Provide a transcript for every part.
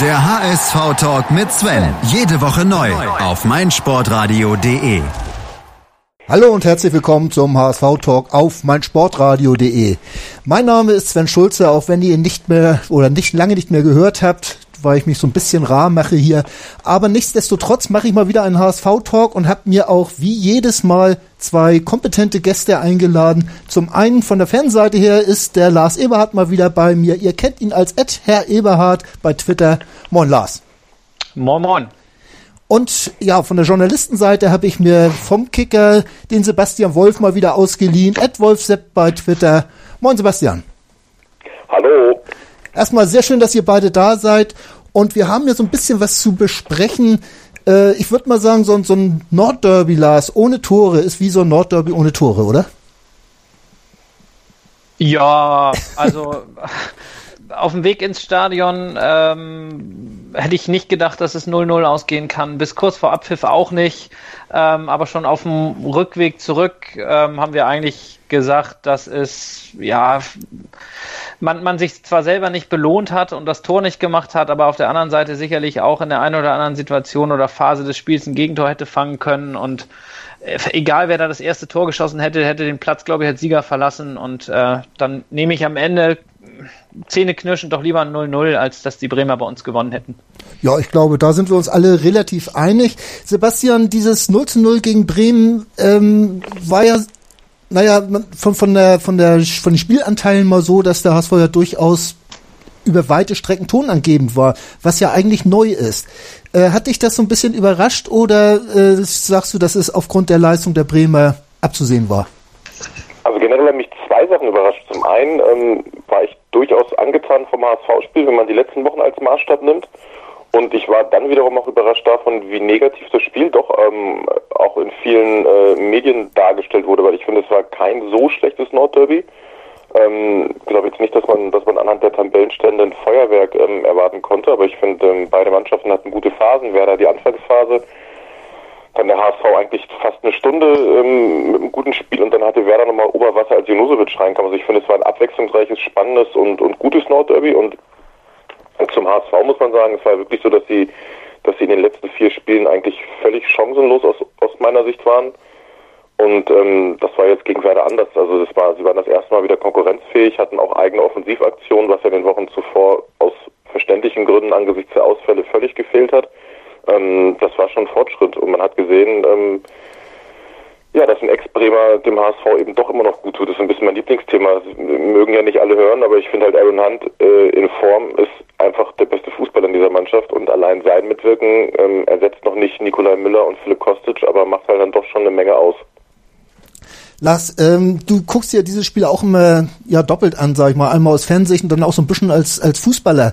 Der HSV-Talk mit Sven. Jede Woche neu auf meinsportradio.de. Hallo und herzlich willkommen zum HSV-Talk auf meinsportradio.de. Mein Name ist Sven Schulze, auch wenn ihr ihn nicht mehr oder nicht lange nicht mehr gehört habt weil ich mich so ein bisschen rar mache hier. Aber nichtsdestotrotz mache ich mal wieder einen HSV-Talk und habe mir auch wie jedes Mal zwei kompetente Gäste eingeladen. Zum einen von der Fanseite her ist der Lars Eberhardt mal wieder bei mir. Ihr kennt ihn als Ed Herr Eberhardt bei Twitter. Moin Lars. Moin Moin. Und ja, von der Journalistenseite habe ich mir vom Kicker den Sebastian Wolf mal wieder ausgeliehen. Ed Wolf Sepp bei Twitter. Moin Sebastian. Hallo. Erstmal sehr schön, dass ihr beide da seid. Und wir haben ja so ein bisschen was zu besprechen. Äh, ich würde mal sagen, so, so ein Nordderby, Lars, ohne Tore ist wie so ein Nordderby ohne Tore, oder? Ja, also auf dem Weg ins Stadion ähm, hätte ich nicht gedacht, dass es 0-0 ausgehen kann. Bis kurz vor Abpfiff auch nicht. Ähm, aber schon auf dem Rückweg zurück ähm, haben wir eigentlich gesagt, dass es, ja, man, man sich zwar selber nicht belohnt hat und das Tor nicht gemacht hat, aber auf der anderen Seite sicherlich auch in der einen oder anderen Situation oder Phase des Spiels ein Gegentor hätte fangen können und egal wer da das erste Tor geschossen hätte, hätte den Platz, glaube ich, als Sieger verlassen und äh, dann nehme ich am Ende Zähne knirschen doch lieber 0-0, als dass die Bremer bei uns gewonnen hätten. Ja, ich glaube, da sind wir uns alle relativ einig. Sebastian, dieses 0-0 gegen Bremen ähm, war ja, naja, von, von, der, von, der, von den Spielanteilen mal so, dass der HSV ja durchaus über weite Strecken tonangebend war, was ja eigentlich neu ist. Äh, hat dich das so ein bisschen überrascht oder äh, sagst du, dass es aufgrund der Leistung der Bremer abzusehen war? Also generell haben mich zwei Sachen überrascht. Zum einen ähm, war ich durchaus angetan vom HSV-Spiel, wenn man die letzten Wochen als Maßstab nimmt. Und ich war dann wiederum auch überrascht davon, wie negativ das Spiel doch ähm, auch in vielen äh, Medien dargestellt wurde, weil ich finde, es war kein so schlechtes Nordderby. Ähm, ich glaube jetzt nicht, dass man, dass man anhand der Tabellenstände ein Feuerwerk ähm, erwarten konnte, aber ich finde, ähm, beide Mannschaften hatten gute Phasen. Werder die Anfangsphase, dann der HSV eigentlich fast eine Stunde ähm, mit einem guten Spiel und dann hatte Werder nochmal Oberwasser, als Junusovic reinkam. Also ich finde, es war ein abwechslungsreiches, spannendes und, und gutes Nordderby und zum HSV muss man sagen, es war wirklich so, dass sie, dass sie in den letzten vier Spielen eigentlich völlig chancenlos aus, aus meiner Sicht waren. Und ähm, das war jetzt gegen Werder anders. Also das war, sie waren das erste Mal wieder konkurrenzfähig, hatten auch eigene Offensivaktionen, was ja in den Wochen zuvor aus verständlichen Gründen angesichts der Ausfälle völlig gefehlt hat ähm, das war schon Fortschritt. Und man hat gesehen, ähm, ja, dass ein Ex-Bremer dem HSV eben doch immer noch gut tut. Das ist ein bisschen mein Lieblingsthema. Das mögen ja nicht alle hören, aber ich finde halt Aaron Hunt äh, in Form ist einfach der beste Fußballer in dieser Mannschaft und allein sein Mitwirken ähm, ersetzt noch nicht Nikolai Müller und Philipp Kostic, aber macht halt dann doch schon eine Menge aus. Lars, ähm, du guckst dir dieses Spiel auch immer ja doppelt an, sag ich mal, einmal aus Fansicht und dann auch so ein bisschen als als Fußballer.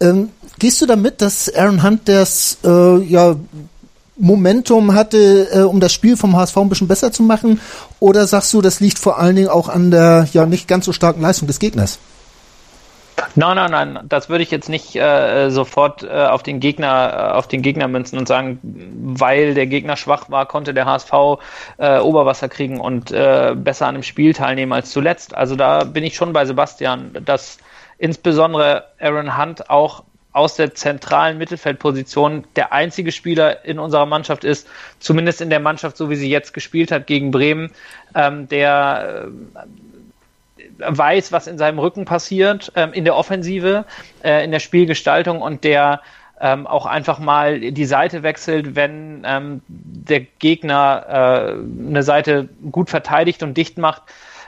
Ähm, gehst du damit, dass Aaron Hunt das äh, ja, Momentum hatte, äh, um das Spiel vom HSV ein bisschen besser zu machen? Oder sagst du, das liegt vor allen Dingen auch an der ja nicht ganz so starken Leistung des Gegners? Nein, nein, nein, das würde ich jetzt nicht äh, sofort äh, auf den Gegner, äh, auf den Gegner münzen und sagen, weil der Gegner schwach war, konnte der HSV äh, Oberwasser kriegen und äh, besser an dem Spiel teilnehmen als zuletzt. Also da bin ich schon bei Sebastian, dass insbesondere Aaron Hunt auch aus der zentralen Mittelfeldposition der einzige Spieler in unserer Mannschaft ist, zumindest in der Mannschaft, so wie sie jetzt gespielt hat gegen Bremen, ähm, der äh, weiß, was in seinem Rücken passiert, ähm, in der Offensive, äh, in der Spielgestaltung und der ähm, auch einfach mal die Seite wechselt, wenn ähm, der Gegner äh, eine Seite gut verteidigt und dicht macht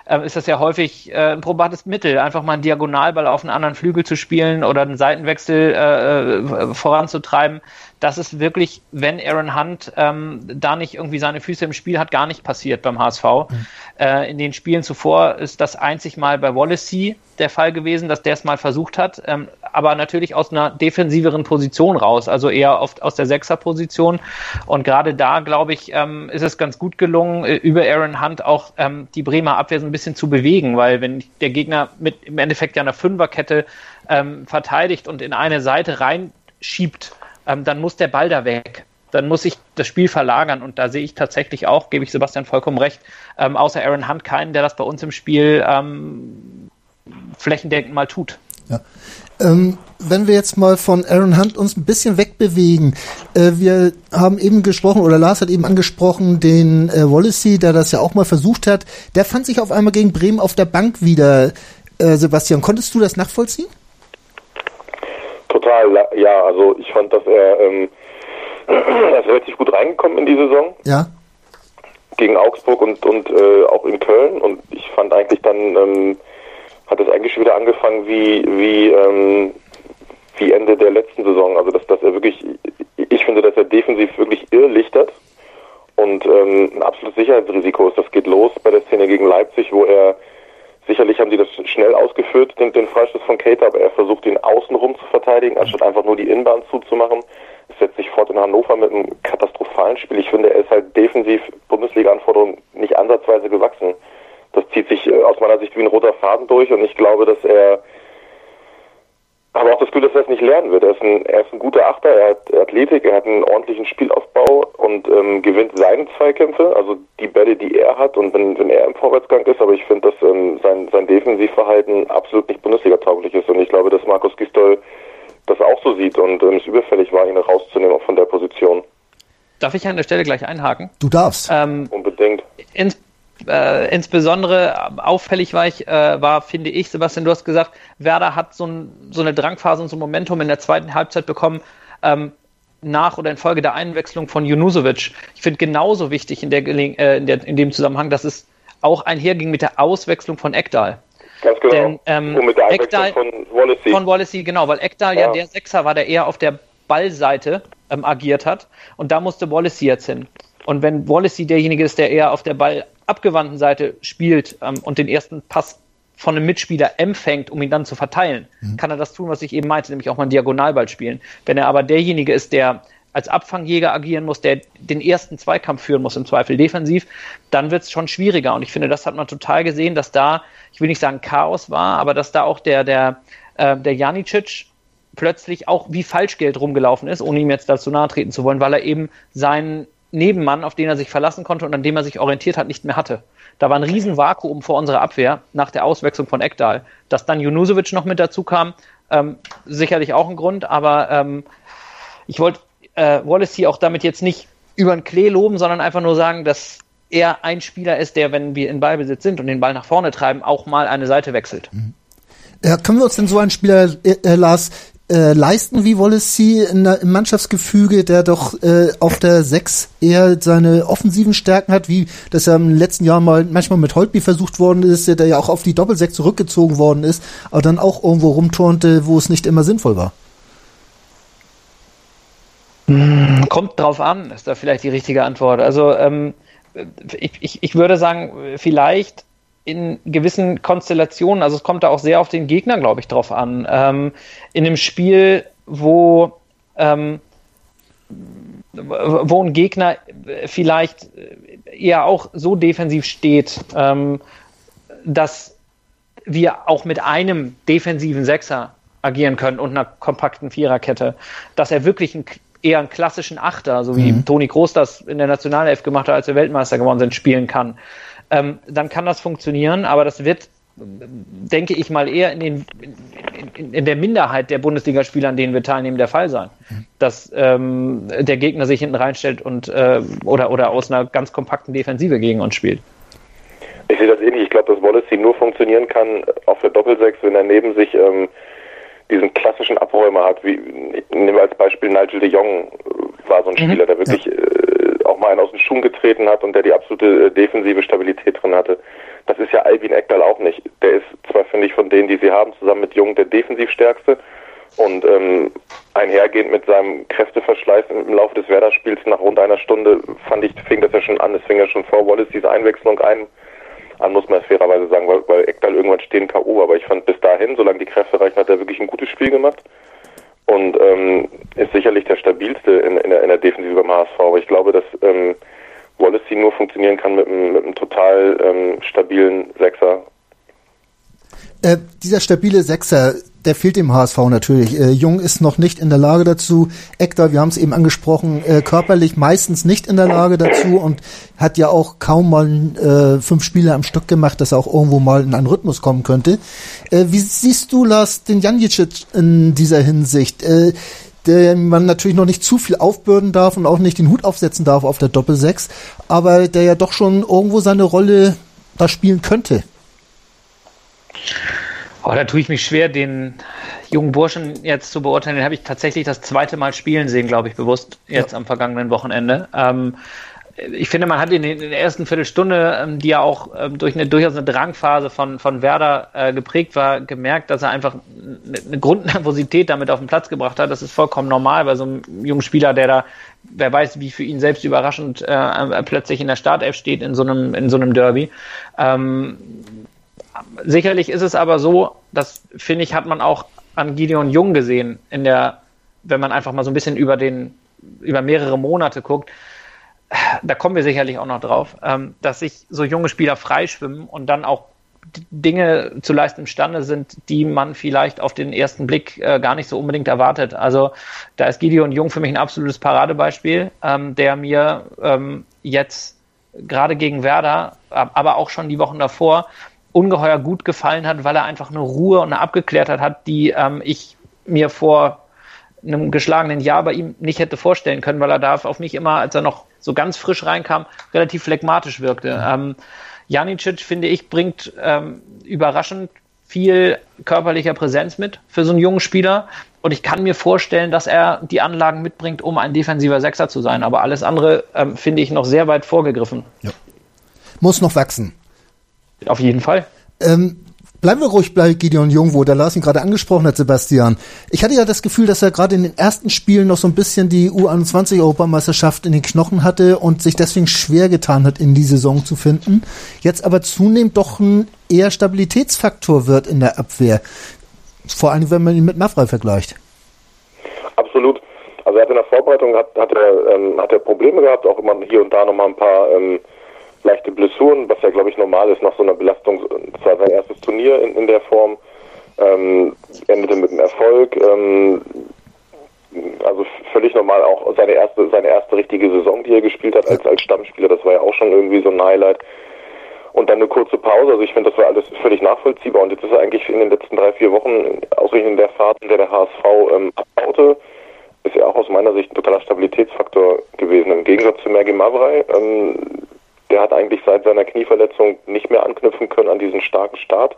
äh, ist das ja häufig äh, ein probates Mittel, einfach mal einen Diagonalball auf einen anderen Flügel zu spielen oder einen Seitenwechsel äh, äh, voranzutreiben. Das ist wirklich, wenn Aaron Hunt ähm, da nicht irgendwie seine Füße im Spiel hat, gar nicht passiert beim HSV. Mhm. Äh, in den Spielen zuvor ist das einzig mal bei Wallacey der Fall gewesen, dass der es mal versucht hat, ähm, aber natürlich aus einer defensiveren Position raus, also eher oft aus der Sechserposition. Und gerade da, glaube ich, ähm, ist es ganz gut gelungen, äh, über Aaron Hunt auch ähm, die Bremer Abwehr so ein bisschen zu bewegen, weil wenn der Gegner mit im Endeffekt ja einer Fünferkette ähm, verteidigt und in eine Seite reinschiebt, ähm, dann muss der Ball da weg dann muss ich das Spiel verlagern und da sehe ich tatsächlich auch, gebe ich Sebastian vollkommen recht, ähm, außer Aaron Hunt keinen, der das bei uns im Spiel ähm, flächendeckend mal tut. Ja. Ähm, wenn wir jetzt mal von Aaron Hunt uns ein bisschen wegbewegen, äh, wir haben eben gesprochen, oder Lars hat eben angesprochen, den äh, Wallacey, der das ja auch mal versucht hat, der fand sich auf einmal gegen Bremen auf der Bank wieder. Äh, Sebastian, konntest du das nachvollziehen? Total, ja, also ich fand, dass er, ähm, er ist relativ gut reingekommen in die Saison. Ja. Gegen Augsburg und, und äh, auch in Köln und ich fand eigentlich dann, ähm, hat es eigentlich schon wieder angefangen wie, wie, ähm, wie Ende der letzten Saison. Also dass, dass er wirklich, ich finde, dass er defensiv wirklich irrlichtert und ähm, ein absolutes Sicherheitsrisiko ist. Das geht los bei der Szene gegen Leipzig, wo er sicherlich haben die das schnell ausgeführt, den, den Freistoß von Cater, aber er versucht ihn außenrum zu verteidigen, anstatt einfach nur die Innenbahn zuzumachen. Es setzt sich fort in Hannover mit einem katastrophalen Spiel. Ich finde, er ist halt defensiv Bundesliga-Anforderungen nicht ansatzweise gewachsen. Das zieht sich äh, aus meiner Sicht wie ein roter Faden durch und ich glaube, dass er habe auch das Gefühl, dass er es nicht lernen wird. Er ist ein, er ist ein guter Achter, er hat Athletik, er hat einen ordentlichen Spielaufbau und ähm, gewinnt seine Zweikämpfe, also die Bälle, die er hat und wenn, wenn er im Vorwärtsgang ist, aber ich finde, dass ähm, sein, sein Defensivverhalten absolut nicht Bundesliga-tauglich ist und ich glaube, dass Markus Gistol das auch so sieht und ähm, es überfällig war, ihn rauszunehmen auch von der Position. Darf ich an der Stelle gleich einhaken? Du darfst. Ähm, Unbedingt. Ins äh, insbesondere auffällig war, ich, äh, war, finde ich, Sebastian, du hast gesagt, Werder hat so, ein, so eine Drangphase und so ein Momentum in der zweiten Halbzeit bekommen, ähm, nach oder infolge der Einwechslung von Junusovic. Ich finde genauso wichtig in, der, äh, in, der, in dem Zusammenhang, dass es auch einherging mit der Auswechslung von Ekdal. Ganz genau. Denn, ähm, und mit der Ekdal, von Wallacey. Von Wallacey, genau, weil Ekdal ja. ja der Sechser war, der eher auf der Ballseite ähm, agiert hat. Und da musste Wallacey jetzt hin. Und wenn Wallacey derjenige ist, der eher auf der Ball abgewandten Seite spielt ähm, und den ersten Pass von einem Mitspieler empfängt, um ihn dann zu verteilen, mhm. kann er das tun, was ich eben meinte, nämlich auch mal einen Diagonalball spielen. Wenn er aber derjenige ist, der als Abfangjäger agieren muss, der den ersten Zweikampf führen muss, im Zweifel defensiv, dann wird es schon schwieriger. Und ich finde, das hat man total gesehen, dass da, ich will nicht sagen Chaos war, aber dass da auch der, der, äh, der Janicic plötzlich auch wie Falschgeld rumgelaufen ist, ohne ihm jetzt dazu nahe treten zu wollen, weil er eben seinen Nebenmann, auf den er sich verlassen konnte und an dem er sich orientiert hat, nicht mehr hatte. Da war ein Riesenvakuum vor unserer Abwehr nach der Auswechslung von Ekdal. Dass dann Junusovic noch mit dazu kam, ähm, sicherlich auch ein Grund, aber ähm, ich wollte äh, Wallace hier auch damit jetzt nicht über den Klee loben, sondern einfach nur sagen, dass er ein Spieler ist, der, wenn wir in Ballbesitz sind und den Ball nach vorne treiben, auch mal eine Seite wechselt. Mhm. Ja, können wir uns denn so einen Spieler, äh, äh Lars, äh, leisten wie Wallacey in der, im Mannschaftsgefüge, der doch äh, auf der 6 eher seine offensiven Stärken hat, wie das ja im letzten Jahr mal manchmal mit Holtby versucht worden ist, der ja auch auf die Doppelsechs zurückgezogen worden ist, aber dann auch irgendwo rumturnte, wo es nicht immer sinnvoll war. Hm, kommt drauf an, ist da vielleicht die richtige Antwort. Also ähm, ich, ich, ich würde sagen, vielleicht in gewissen Konstellationen, also es kommt da auch sehr auf den Gegner, glaube ich, drauf an. Ähm, in einem Spiel, wo, ähm, wo ein Gegner vielleicht eher auch so defensiv steht, ähm, dass wir auch mit einem defensiven Sechser agieren können und einer kompakten Viererkette, dass er wirklich ein, eher einen klassischen Achter, so wie mhm. Toni Kroos das in der Nationalelf gemacht hat, als wir Weltmeister geworden sind, spielen kann ähm, dann kann das funktionieren, aber das wird denke ich mal, eher in, den, in, in der Minderheit der Bundesligaspieler, an denen wir teilnehmen, der Fall sein. Dass ähm, der Gegner sich hinten reinstellt und äh, oder, oder aus einer ganz kompakten Defensive gegen uns spielt. Ich sehe das ähnlich. Ich glaube, dass Wallacey nur funktionieren kann auf der Doppelsechs, wenn er neben sich ähm, diesen klassischen Abräumer hat. Wie, nehmen wir als Beispiel Nigel de Jong war so ein mhm. Spieler, der wirklich ja. äh, auch mal einen aus den Schuhen getreten hat und der die absolute äh, defensive Stabilität drin hatte. Das ist ja Albin Ekdal auch nicht. Der ist zwar, finde ich, von denen, die sie haben, zusammen mit Jung der defensivstärkste und ähm, einhergehend mit seinem Kräfteverschleiß im Laufe des Werder-Spiels nach rund einer Stunde fand ich, fing das ja schon an, es fing ja schon vor Wallace diese Einwechslung ein, an, muss man fairerweise sagen, weil, weil Ekdal irgendwann stehen K.O., aber ich fand bis dahin, solange die Kräfte reichen, hat er wirklich ein gutes Spiel gemacht und ähm, ist sicherlich der stabilste in, in, der, in der Defensive beim HSV. Aber ich glaube, dass ähm, Wallacey nur funktionieren kann mit einem, mit einem total ähm, stabilen Sechser. Äh, dieser stabile Sechser, der fehlt dem HSV natürlich. Äh, Jung ist noch nicht in der Lage dazu. Ektor, wir haben es eben angesprochen, äh, körperlich meistens nicht in der Lage dazu und hat ja auch kaum mal äh, fünf Spiele am Stück gemacht, dass er auch irgendwo mal in einen Rhythmus kommen könnte. Äh, wie siehst du, Lars, den Janjicic in dieser Hinsicht? Der man natürlich noch nicht zu viel aufbürden darf und auch nicht den Hut aufsetzen darf auf der Doppelsechs, aber der ja doch schon irgendwo seine Rolle da spielen könnte. Oh, da tue ich mich schwer, den jungen Burschen jetzt zu beurteilen. Den habe ich tatsächlich das zweite Mal spielen sehen, glaube ich, bewusst, jetzt ja. am vergangenen Wochenende. Ähm, ich finde, man hat in, den, in der ersten Viertelstunde, ähm, die ja auch ähm, durch eine durchaus eine Drangphase von, von Werder äh, geprägt war, gemerkt, dass er einfach eine, eine Grundnervosität damit auf den Platz gebracht hat. Das ist vollkommen normal bei so einem jungen Spieler, der da, wer weiß, wie für ihn selbst überraschend äh, plötzlich in der Startelf steht in so einem, in so einem Derby. Ähm, sicherlich ist es aber so, das finde ich, hat man auch an Gideon Jung gesehen, in der, wenn man einfach mal so ein bisschen über den, über mehrere Monate guckt, da kommen wir sicherlich auch noch drauf, ähm, dass sich so junge Spieler freischwimmen und dann auch Dinge zu leisten imstande sind, die man vielleicht auf den ersten Blick äh, gar nicht so unbedingt erwartet. Also da ist Gideon Jung für mich ein absolutes Paradebeispiel, ähm, der mir ähm, jetzt gerade gegen Werder, aber auch schon die Wochen davor ungeheuer gut gefallen hat, weil er einfach eine Ruhe und eine Abgeklärtheit hat, die ähm, ich mir vor einem geschlagenen Jahr bei ihm nicht hätte vorstellen können, weil er da auf mich immer, als er noch so ganz frisch reinkam, relativ phlegmatisch wirkte. Mhm. Ähm, Janicic, finde ich, bringt ähm, überraschend viel körperlicher Präsenz mit für so einen jungen Spieler. Und ich kann mir vorstellen, dass er die Anlagen mitbringt, um ein defensiver Sechser zu sein. Aber alles andere ähm, finde ich noch sehr weit vorgegriffen. Ja. Muss noch wachsen. Auf jeden Fall. Ähm, Bleiben wir ruhig bei Gideon Jung, wo der Lars ihn gerade angesprochen hat, Sebastian. Ich hatte ja das Gefühl, dass er gerade in den ersten Spielen noch so ein bisschen die U21-Europameisterschaft in den Knochen hatte und sich deswegen schwer getan hat, in die Saison zu finden. Jetzt aber zunehmend doch ein eher Stabilitätsfaktor wird in der Abwehr. Vor allem, wenn man ihn mit Maffrey vergleicht. Absolut. Also er hat in der Vorbereitung hat, hat er, ähm, hat er Probleme gehabt, auch immer hier und da nochmal ein paar ähm, leichte Blessuren, was ja, glaube ich, normal ist nach so einer Belastung. Das war sein erstes Turnier in, in der Form. Ähm, endete mit einem Erfolg. Ähm, also völlig normal auch seine erste, seine erste richtige Saison, die er gespielt hat als, als Stammspieler. Das war ja auch schon irgendwie so ein Highlight. Und dann eine kurze Pause. Also ich finde, das war alles völlig nachvollziehbar. Und jetzt ist er eigentlich in den letzten drei, vier Wochen ausgerechnet in der Fahrt, in der der HSV ähm, abbaute, ist ja auch aus meiner Sicht ein totaler Stabilitätsfaktor gewesen. Im Gegensatz zu Mergi Mavrei, ähm, der hat eigentlich seit seiner Knieverletzung nicht mehr anknüpfen können an diesen starken Start.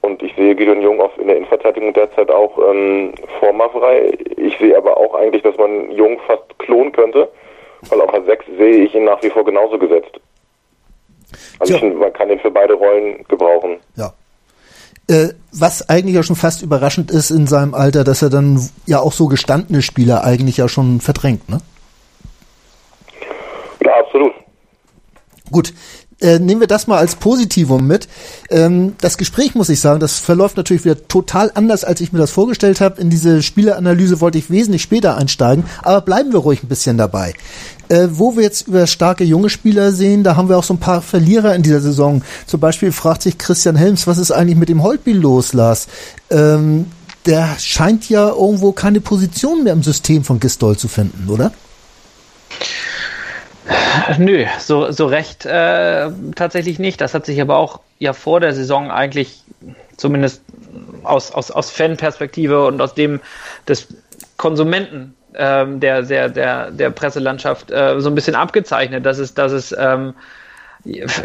Und ich sehe Gideon Jung auf, in der Innenverteidigung derzeit auch ähm, vor Mavrei. Ich sehe aber auch eigentlich, dass man Jung fast klonen könnte, weil auf der 6 sehe ich ihn nach wie vor genauso gesetzt. Also ich, man kann ihn für beide Rollen gebrauchen. Ja. Äh, was eigentlich ja schon fast überraschend ist in seinem Alter, dass er dann ja auch so gestandene Spieler eigentlich ja schon verdrängt, ne? Ja, absolut. Gut, äh, nehmen wir das mal als Positivum mit. Ähm, das Gespräch, muss ich sagen, das verläuft natürlich wieder total anders, als ich mir das vorgestellt habe. In diese Spieleanalyse wollte ich wesentlich später einsteigen, aber bleiben wir ruhig ein bisschen dabei. Äh, wo wir jetzt über starke junge Spieler sehen, da haben wir auch so ein paar Verlierer in dieser Saison. Zum Beispiel fragt sich Christian Helms, was ist eigentlich mit dem Holtby los, Lars? Ähm, der scheint ja irgendwo keine Position mehr im System von Gistol zu finden, oder? Nö, so, so recht äh, tatsächlich nicht. Das hat sich aber auch ja vor der Saison eigentlich zumindest aus, aus, aus Fanperspektive und aus dem des Konsumenten ähm, der, der, der, der Presselandschaft äh, so ein bisschen abgezeichnet, dass es, dass es ähm,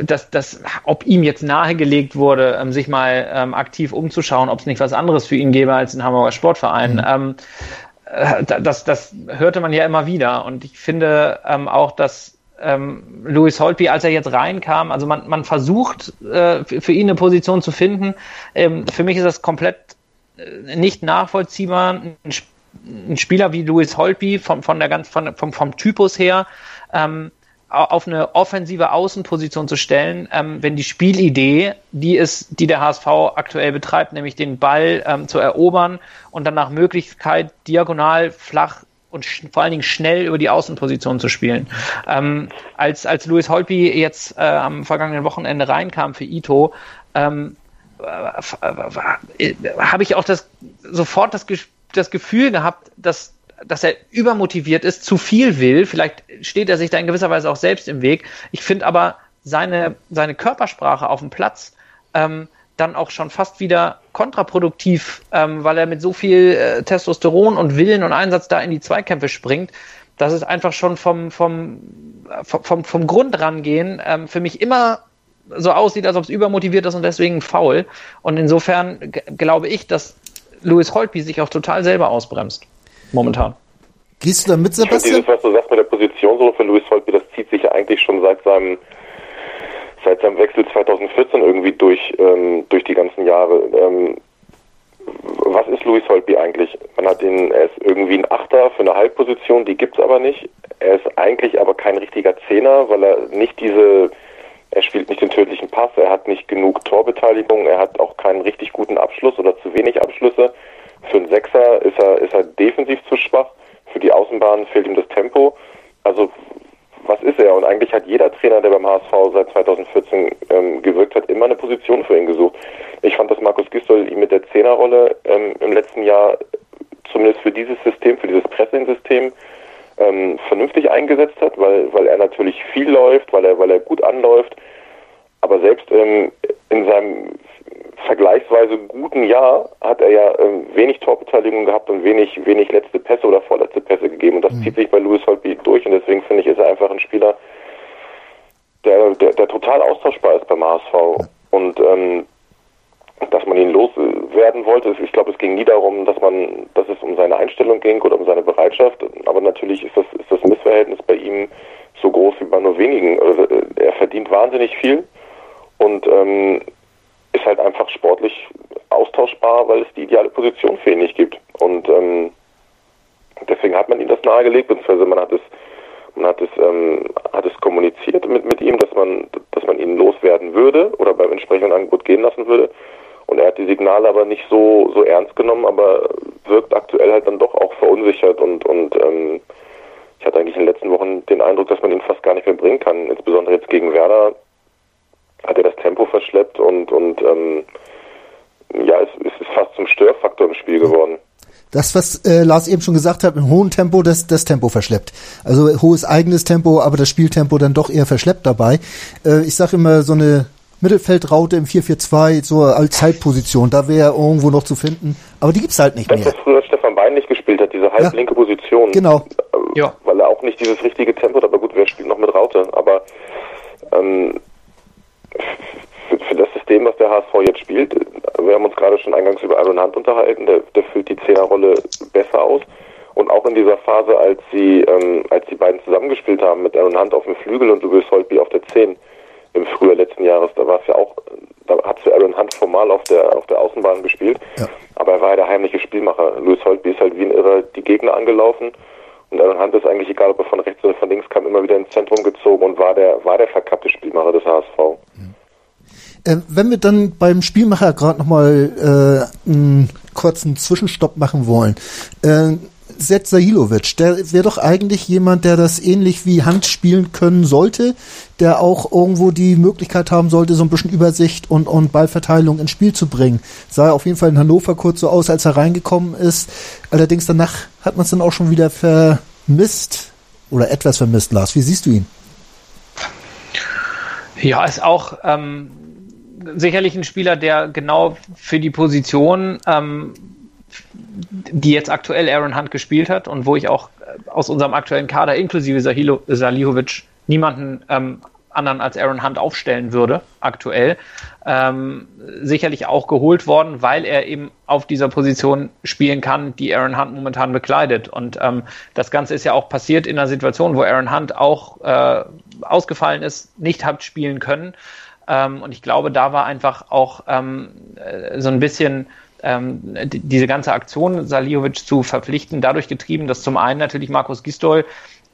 dass, dass, ob ihm jetzt nahegelegt wurde, ähm, sich mal ähm, aktiv umzuschauen, ob es nicht was anderes für ihn gäbe als ein Hamburger Sportverein. Mhm. Ähm, äh, das, das hörte man ja immer wieder. Und ich finde ähm, auch, dass ähm, Louis Holtby, als er jetzt reinkam, also man, man versucht, äh, für ihn eine Position zu finden. Ähm, für mich ist das komplett äh, nicht nachvollziehbar. Ein, ein, Spieler wie Louis Holtby vom, von der ganz, von, vom, vom Typus her, ähm, auf eine offensive Außenposition zu stellen, ähm, wenn die Spielidee, die ist, die der HSV aktuell betreibt, nämlich den Ball ähm, zu erobern und dann nach Möglichkeit diagonal flach und vor allen Dingen schnell über die Außenposition zu spielen. Ähm, als, als Louis Holtby jetzt äh, am vergangenen Wochenende reinkam für Ito, ähm, äh, habe ich auch das sofort das, das Gefühl gehabt, dass dass er übermotiviert ist, zu viel will. Vielleicht steht er sich da in gewisser Weise auch selbst im Weg. Ich finde aber seine, seine Körpersprache auf dem Platz ähm, dann auch schon fast wieder kontraproduktiv, ähm, weil er mit so viel äh, Testosteron und Willen und Einsatz da in die Zweikämpfe springt, dass es einfach schon vom, vom, vom, vom Grund rangehen ähm, für mich immer so aussieht, als ob es übermotiviert ist und deswegen faul. Und insofern glaube ich, dass Louis Holtby sich auch total selber ausbremst. Momentan. Gehst du da mit, Sebastian? Dieses, was du sagst mit der Position so für Louis Holtby, das zieht sich ja eigentlich schon seit seinem seit seinem Wechsel 2014 irgendwie durch ähm, durch die ganzen Jahre. Ähm, was ist Louis Holtby eigentlich? Man hat ihn, er ist irgendwie ein Achter für eine Halbposition, die gibt's aber nicht. Er ist eigentlich aber kein richtiger Zehner, weil er nicht diese er spielt nicht den tödlichen Pass, er hat nicht genug Torbeteiligung, er hat auch keinen richtig guten Abschluss oder zu wenig Abschlüsse. Für einen Sechser ist er, ist er defensiv zu schwach. Für die Außenbahn fehlt ihm das Tempo. Also was ist er? Und eigentlich hat jeder Trainer, der beim HSV seit 2014 ähm, gewirkt hat, immer eine Position für ihn gesucht. Ich fand, dass Markus Gistol ihn mit der Zehnerrolle ähm, im letzten Jahr zumindest für dieses System, für dieses Pressing-System, ähm, vernünftig eingesetzt hat, weil, weil er natürlich viel läuft, weil er, weil er gut anläuft. Aber selbst ähm, in seinem vergleichsweise guten Jahr hat er ja ähm, wenig Torbeteiligung gehabt und wenig, wenig letzte Pässe oder vorletzte Pässe gegeben. Und das mhm. zieht sich bei Louis Holtby durch. Und deswegen finde ich, ist er einfach ein Spieler, der, der, der total austauschbar ist beim HSV. Und ähm, dass man ihn loswerden wollte. Ich glaube, es ging nie darum, dass man, dass es um seine Einstellung ging oder um seine Bereitschaft. Aber natürlich ist das, ist das Missverhältnis bei ihm so groß wie bei nur wenigen. Also, äh, er verdient wahnsinnig viel und ähm, ist halt einfach sportlich austauschbar, weil es die ideale Position für ihn nicht gibt. Und ähm, deswegen hat man ihm das nahegelegt, beziehungsweise man hat es man hat es, ähm, hat es kommuniziert mit, mit ihm, dass man, dass man ihn loswerden würde oder beim entsprechenden Angebot gehen lassen würde. Und er hat die Signale aber nicht so, so ernst genommen, aber wirkt aktuell halt dann doch auch verunsichert und, und ähm, ich hatte eigentlich in den letzten Wochen den Eindruck, dass man ihn fast gar nicht mehr bringen kann. Insbesondere jetzt gegen Werder hat er das Tempo verschleppt und, und ähm, ja, es, es ist fast zum Störfaktor im Spiel geworden. Das, was äh, Lars eben schon gesagt hat, im hohen Tempo, das, das Tempo verschleppt. Also hohes eigenes Tempo, aber das Spieltempo dann doch eher verschleppt dabei. Äh, ich sage immer, so eine Mittelfeldraute im 4-4-2, so als Zeitposition, da wäre irgendwo noch zu finden. Aber die gibt's halt nicht das, mehr. Das, was früher Stefan Bein nicht gespielt hat, diese halblinke ja. Position. Genau. Äh, ja. Weil er auch nicht dieses richtige Tempo hat, aber gut, wer spielt noch mit Raute? Aber ähm, für, für das System, was der HSV jetzt spielt, wir haben uns gerade schon eingangs über Aaron Hunt unterhalten, der, der füllt die Zehnerrolle besser aus. Und auch in dieser Phase, als sie, ähm, als die beiden zusammengespielt haben mit Aaron Hunt auf dem Flügel und Louis Holtby auf der 10, im Frühjahr letzten Jahres. Da war es ja auch, da hat für Aaron Hunt formal auf der auf der Außenbahn gespielt, ja. aber er war ja der heimliche Spielmacher. Louis Holtby ist halt wie ein Irrer die Gegner angelaufen und Aaron Hunt ist eigentlich egal, ob er von rechts oder von links kam, immer wieder ins Zentrum gezogen und war der war der verkappte Spielmacher des HSV. Mhm. Äh, wenn wir dann beim Spielmacher gerade nochmal äh, einen kurzen Zwischenstopp machen wollen. Äh, Zet Sahilovic, der wäre doch eigentlich jemand, der das ähnlich wie Hand spielen können sollte, der auch irgendwo die Möglichkeit haben sollte, so ein bisschen Übersicht und, und Ballverteilung ins Spiel zu bringen. Sah auf jeden Fall in Hannover kurz so aus, als er reingekommen ist. Allerdings danach hat man es dann auch schon wieder vermisst oder etwas vermisst, Lars. Wie siehst du ihn? Ja, ist auch ähm, sicherlich ein Spieler, der genau für die Position ähm, die jetzt aktuell Aaron Hunt gespielt hat und wo ich auch äh, aus unserem aktuellen Kader inklusive Sahilo, Salihovic niemanden ähm, anderen als Aaron Hunt aufstellen würde, aktuell. Ähm, sicherlich auch geholt worden, weil er eben auf dieser Position spielen kann, die Aaron Hunt momentan bekleidet. Und ähm, das Ganze ist ja auch passiert in einer Situation, wo Aaron Hunt auch äh, ausgefallen ist, nicht hat spielen können. Ähm, und ich glaube, da war einfach auch ähm, äh, so ein bisschen ähm, diese ganze Aktion Saliovic zu verpflichten, dadurch getrieben, dass zum einen natürlich Markus Gistol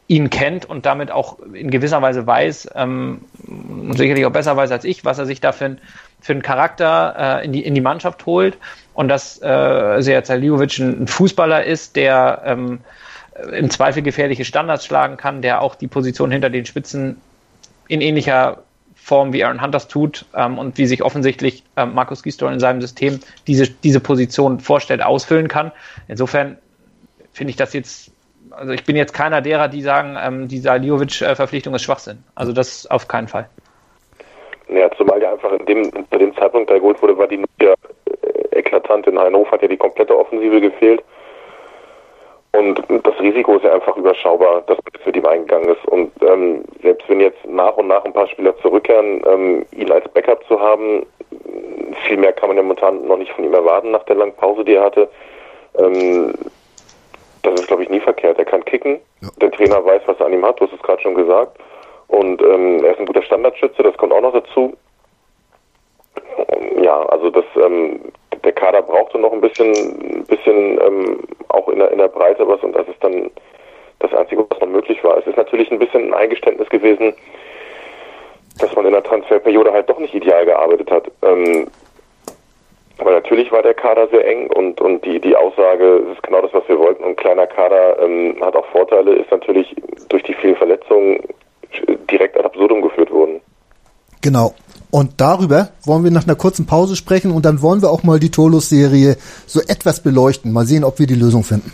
ihn kennt und damit auch in gewisser Weise weiß, ähm, sicherlich auch besser weiß als ich, was er sich da für, für einen Charakter äh, in, die, in die Mannschaft holt. Und dass äh, Sead ein Fußballer ist, der ähm, im Zweifel gefährliche Standards schlagen kann, der auch die Position hinter den Spitzen in ähnlicher Form, wie Aaron Hunt das tut ähm, und wie sich offensichtlich ähm, Markus Gisdol in seinem System diese, diese Position vorstellt, ausfüllen kann. Insofern finde ich das jetzt, also ich bin jetzt keiner derer, die sagen, ähm, die Saliovic-Verpflichtung ist Schwachsinn. Also das auf keinen Fall. Ja, zumal ja einfach in dem, zu dem Zeitpunkt, der geholt wurde, war die ja äh, eklatant. In Hannover hat ja die komplette Offensive gefehlt. Und das Risiko ist ja einfach überschaubar, dass man jetzt mit ihm eingegangen ist. Und ähm, selbst wenn jetzt nach und nach ein paar Spieler zurückkehren, ähm, ihn als Backup zu haben, viel mehr kann man ja momentan noch nicht von ihm erwarten nach der langen Pause, die er hatte. Ähm, das ist, glaube ich, nie verkehrt. Er kann kicken. Ja. Der Trainer weiß, was er an ihm hat. Du hast es gerade schon gesagt. Und ähm, er ist ein guter Standardschütze. Das kommt auch noch dazu. Ja, also das, ähm, der Kader brauchte noch ein bisschen, bisschen ähm, auch in der, in der Breite was und das ist dann das Einzige, was noch möglich war. Es ist natürlich ein bisschen ein Eingeständnis gewesen, dass man in der Transferperiode halt doch nicht ideal gearbeitet hat. Ähm, aber natürlich war der Kader sehr eng und, und die, die Aussage, es ist genau das, was wir wollten. Und ein kleiner Kader ähm, hat auch Vorteile, ist natürlich durch die vielen Verletzungen direkt ad absurdum geführt worden. Genau. Und darüber wollen wir nach einer kurzen Pause sprechen und dann wollen wir auch mal die Tolos-Serie so etwas beleuchten. Mal sehen, ob wir die Lösung finden.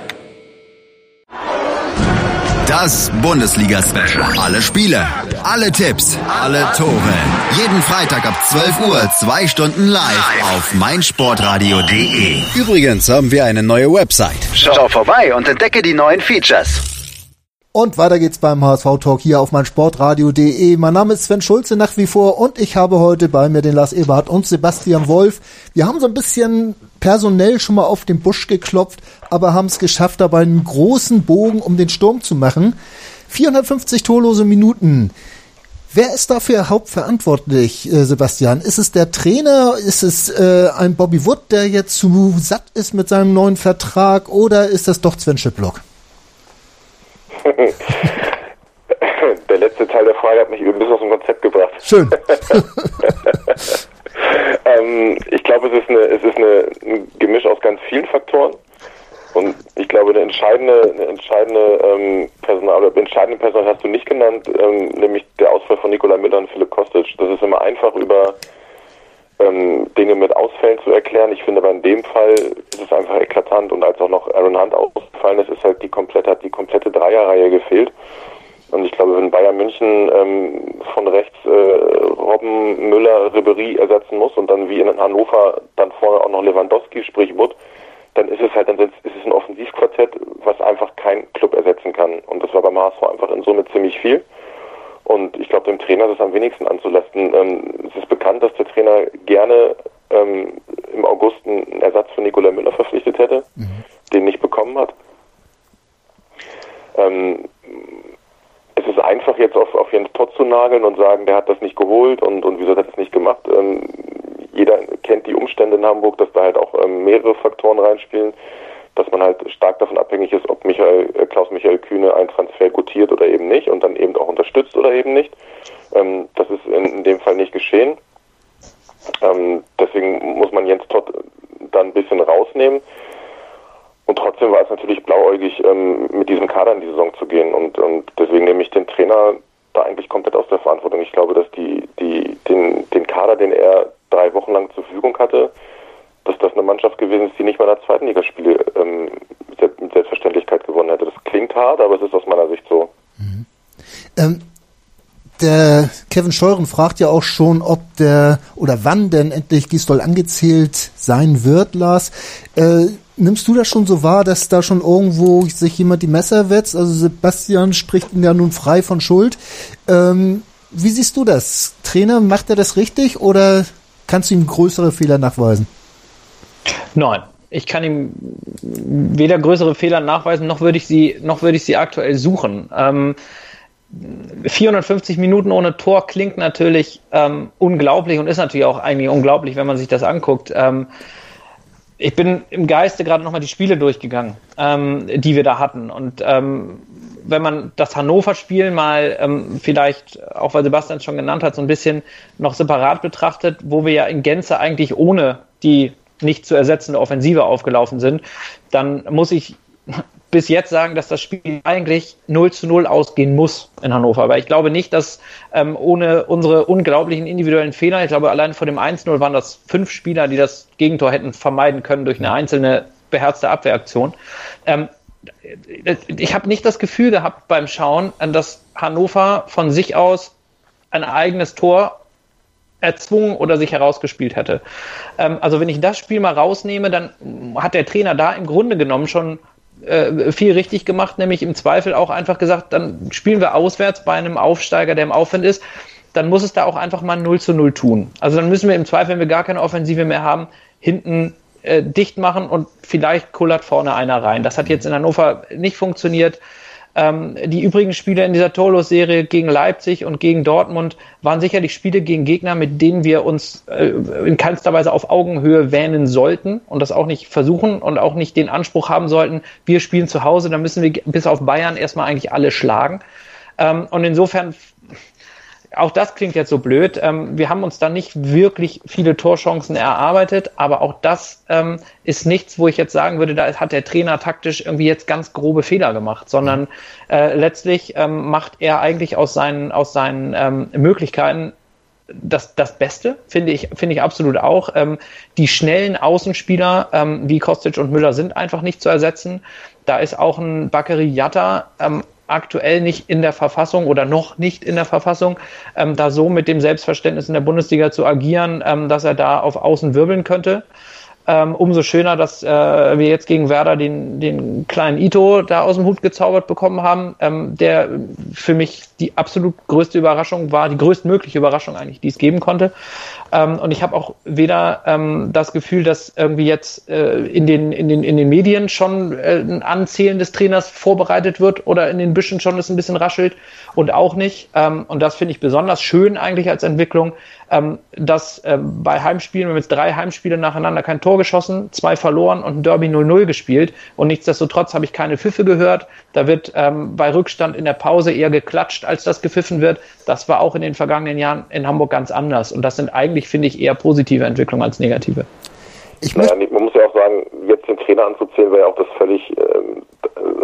Das Bundesliga-Special. Alle Spiele, alle Tipps, alle Tore. Jeden Freitag ab 12 Uhr, zwei Stunden live auf meinsportradio.de. Übrigens haben wir eine neue Website. Schau vorbei und entdecke die neuen Features. Und weiter geht's beim HSV Talk hier auf meinsportradio.de. Mein Name ist Sven Schulze nach wie vor und ich habe heute bei mir den Lars Eberhardt und Sebastian Wolf. Wir haben so ein bisschen personell schon mal auf den Busch geklopft, aber haben es geschafft, dabei einen großen Bogen um den Sturm zu machen. 450 torlose Minuten. Wer ist dafür hauptverantwortlich, äh, Sebastian? Ist es der Trainer? Ist es äh, ein Bobby Wood, der jetzt zu satt ist mit seinem neuen Vertrag? Oder ist das doch Sven Schiplock? der letzte Teil der Frage hat mich ein bisschen aus dem Konzept gebracht. Schön. ähm, ich glaube, es ist, eine, es ist eine, ein Gemisch aus ganz vielen Faktoren. Und ich glaube, eine entscheidende, eine entscheidende ähm, Personal, oder entscheidende Personal hast du nicht genannt, ähm, nämlich der Ausfall von Nikola Miller und Philipp Kostic. Das ist immer einfach über ähm, Dinge mit Ausfällen zu erklären. Ich finde aber in dem Fall ist es einfach eklatant und als auch noch Aaron Hunt ausgefallen ist, ist halt die komplette, hat die komplette Dreierreihe gefehlt. Und ich glaube, wenn Bayern München ähm, von rechts äh, Robben, Müller, Ribery ersetzen muss und dann wie in Hannover dann vorne auch noch Lewandowski, sprich Wood, dann ist es halt dann ist es ein Offensivquartett, was einfach kein Club ersetzen kann. Und das war beim HSV einfach in Summe ziemlich viel. Und ich glaube, dem Trainer ist es am wenigsten anzulasten. Ähm, es ist bekannt, dass der Trainer gerne ähm, im August einen Ersatz für Nikola Müller verpflichtet hätte, mhm. den nicht bekommen hat. Ähm, es ist einfach jetzt auf, auf Jens Todd zu nageln und sagen, der hat das nicht geholt und, und wieso hat er das nicht gemacht. Ähm, jeder kennt die Umstände in Hamburg, dass da halt auch ähm, mehrere Faktoren reinspielen dass man halt stark davon abhängig ist, ob Michael, äh, Klaus-Michael Kühne ein Transfer gutiert oder eben nicht und dann eben auch unterstützt oder eben nicht. Ähm, das ist in, in, dem Fall nicht geschehen. Ähm, deswegen muss man Jens Todd dann ein bisschen rausnehmen. Und trotzdem war es natürlich blauäugig, ähm, mit diesem Kader in die Saison zu gehen. Und, und deswegen nehme ich den Trainer da eigentlich komplett aus der Verantwortung. Ich glaube, dass die, die, den, den Kader, den er drei Wochen lang zur Verfügung hatte, dass das eine Mannschaft gewesen ist, die nicht mal zweiten Ligaspiele ähm, mit Selbstverständlichkeit gewonnen hätte. Das klingt hart, aber es ist aus meiner Sicht so. Mhm. Ähm, der Kevin Scheuren fragt ja auch schon, ob der oder wann denn endlich Gisdol angezählt sein wird, Lars. Äh, nimmst du das schon so wahr, dass da schon irgendwo sich jemand die Messer wetzt? Also Sebastian spricht ihn ja nun frei von Schuld. Ähm, wie siehst du das? Trainer, macht er das richtig oder kannst du ihm größere Fehler nachweisen? Nein, ich kann ihm weder größere Fehler nachweisen, noch würde ich sie, noch würde ich sie aktuell suchen. Ähm, 450 Minuten ohne Tor klingt natürlich ähm, unglaublich und ist natürlich auch eigentlich unglaublich, wenn man sich das anguckt. Ähm, ich bin im Geiste gerade nochmal die Spiele durchgegangen, ähm, die wir da hatten. Und ähm, wenn man das Hannover-Spiel mal ähm, vielleicht, auch weil Sebastian es schon genannt hat, so ein bisschen noch separat betrachtet, wo wir ja in Gänze eigentlich ohne die nicht zu ersetzende Offensive aufgelaufen sind, dann muss ich bis jetzt sagen, dass das Spiel eigentlich 0 zu 0 ausgehen muss in Hannover. Aber ich glaube nicht, dass ähm, ohne unsere unglaublichen individuellen Fehler, ich glaube allein vor dem 1-0 waren das fünf Spieler, die das Gegentor hätten vermeiden können durch eine einzelne beherzte Abwehraktion. Ähm, ich habe nicht das Gefühl gehabt beim Schauen, dass Hannover von sich aus ein eigenes Tor erzwungen oder sich herausgespielt hätte. Ähm, also wenn ich das Spiel mal rausnehme, dann hat der Trainer da im Grunde genommen schon äh, viel richtig gemacht, nämlich im Zweifel auch einfach gesagt, dann spielen wir auswärts bei einem Aufsteiger, der im Aufwind ist, dann muss es da auch einfach mal 0 zu 0 tun. Also dann müssen wir im Zweifel, wenn wir gar keine Offensive mehr haben, hinten äh, dicht machen und vielleicht kullert vorne einer rein. Das hat jetzt in Hannover nicht funktioniert. Ähm, die übrigen Spiele in dieser Torlos-Serie gegen Leipzig und gegen Dortmund waren sicherlich Spiele gegen Gegner, mit denen wir uns äh, in keinster Weise auf Augenhöhe wähnen sollten und das auch nicht versuchen und auch nicht den Anspruch haben sollten, wir spielen zu Hause, dann müssen wir bis auf Bayern erstmal eigentlich alle schlagen. Ähm, und insofern auch das klingt jetzt so blöd. Ähm, wir haben uns da nicht wirklich viele Torchancen erarbeitet, aber auch das ähm, ist nichts, wo ich jetzt sagen würde, da hat der Trainer taktisch irgendwie jetzt ganz grobe Fehler gemacht, sondern äh, letztlich ähm, macht er eigentlich aus seinen, aus seinen ähm, Möglichkeiten das, das Beste, finde ich, finde ich absolut auch. Ähm, die schnellen Außenspieler ähm, wie Kostic und Müller sind einfach nicht zu ersetzen. Da ist auch ein Bakary Yatta ähm, aktuell nicht in der Verfassung oder noch nicht in der Verfassung, ähm, da so mit dem Selbstverständnis in der Bundesliga zu agieren, ähm, dass er da auf Außen wirbeln könnte. Ähm, umso schöner, dass äh, wir jetzt gegen Werder den, den kleinen Ito da aus dem Hut gezaubert bekommen haben, ähm, der für mich die absolut größte Überraschung war, die größtmögliche Überraschung eigentlich, die es geben konnte. Ähm, und ich habe auch weder ähm, das Gefühl, dass irgendwie jetzt äh, in, den, in, den, in den Medien schon äh, ein Anzählen des Trainers vorbereitet wird oder in den Büschen schon es ein bisschen raschelt und auch nicht. Ähm, und das finde ich besonders schön eigentlich als Entwicklung, ähm, dass ähm, bei Heimspielen, wir haben jetzt drei Heimspiele nacheinander kein Tor geschossen, zwei verloren und ein Derby 0-0 gespielt. Und nichtsdestotrotz habe ich keine Pfiffe gehört. Da wird ähm, bei Rückstand in der Pause eher geklatscht, als das gepfiffen wird. Das war auch in den vergangenen Jahren in Hamburg ganz anders. Und das sind eigentlich, finde ich, eher positive Entwicklungen als negative. Ich naja, man muss ja auch sagen, jetzt den Trainer anzuzählen, wäre ja auch das völlig, ähm,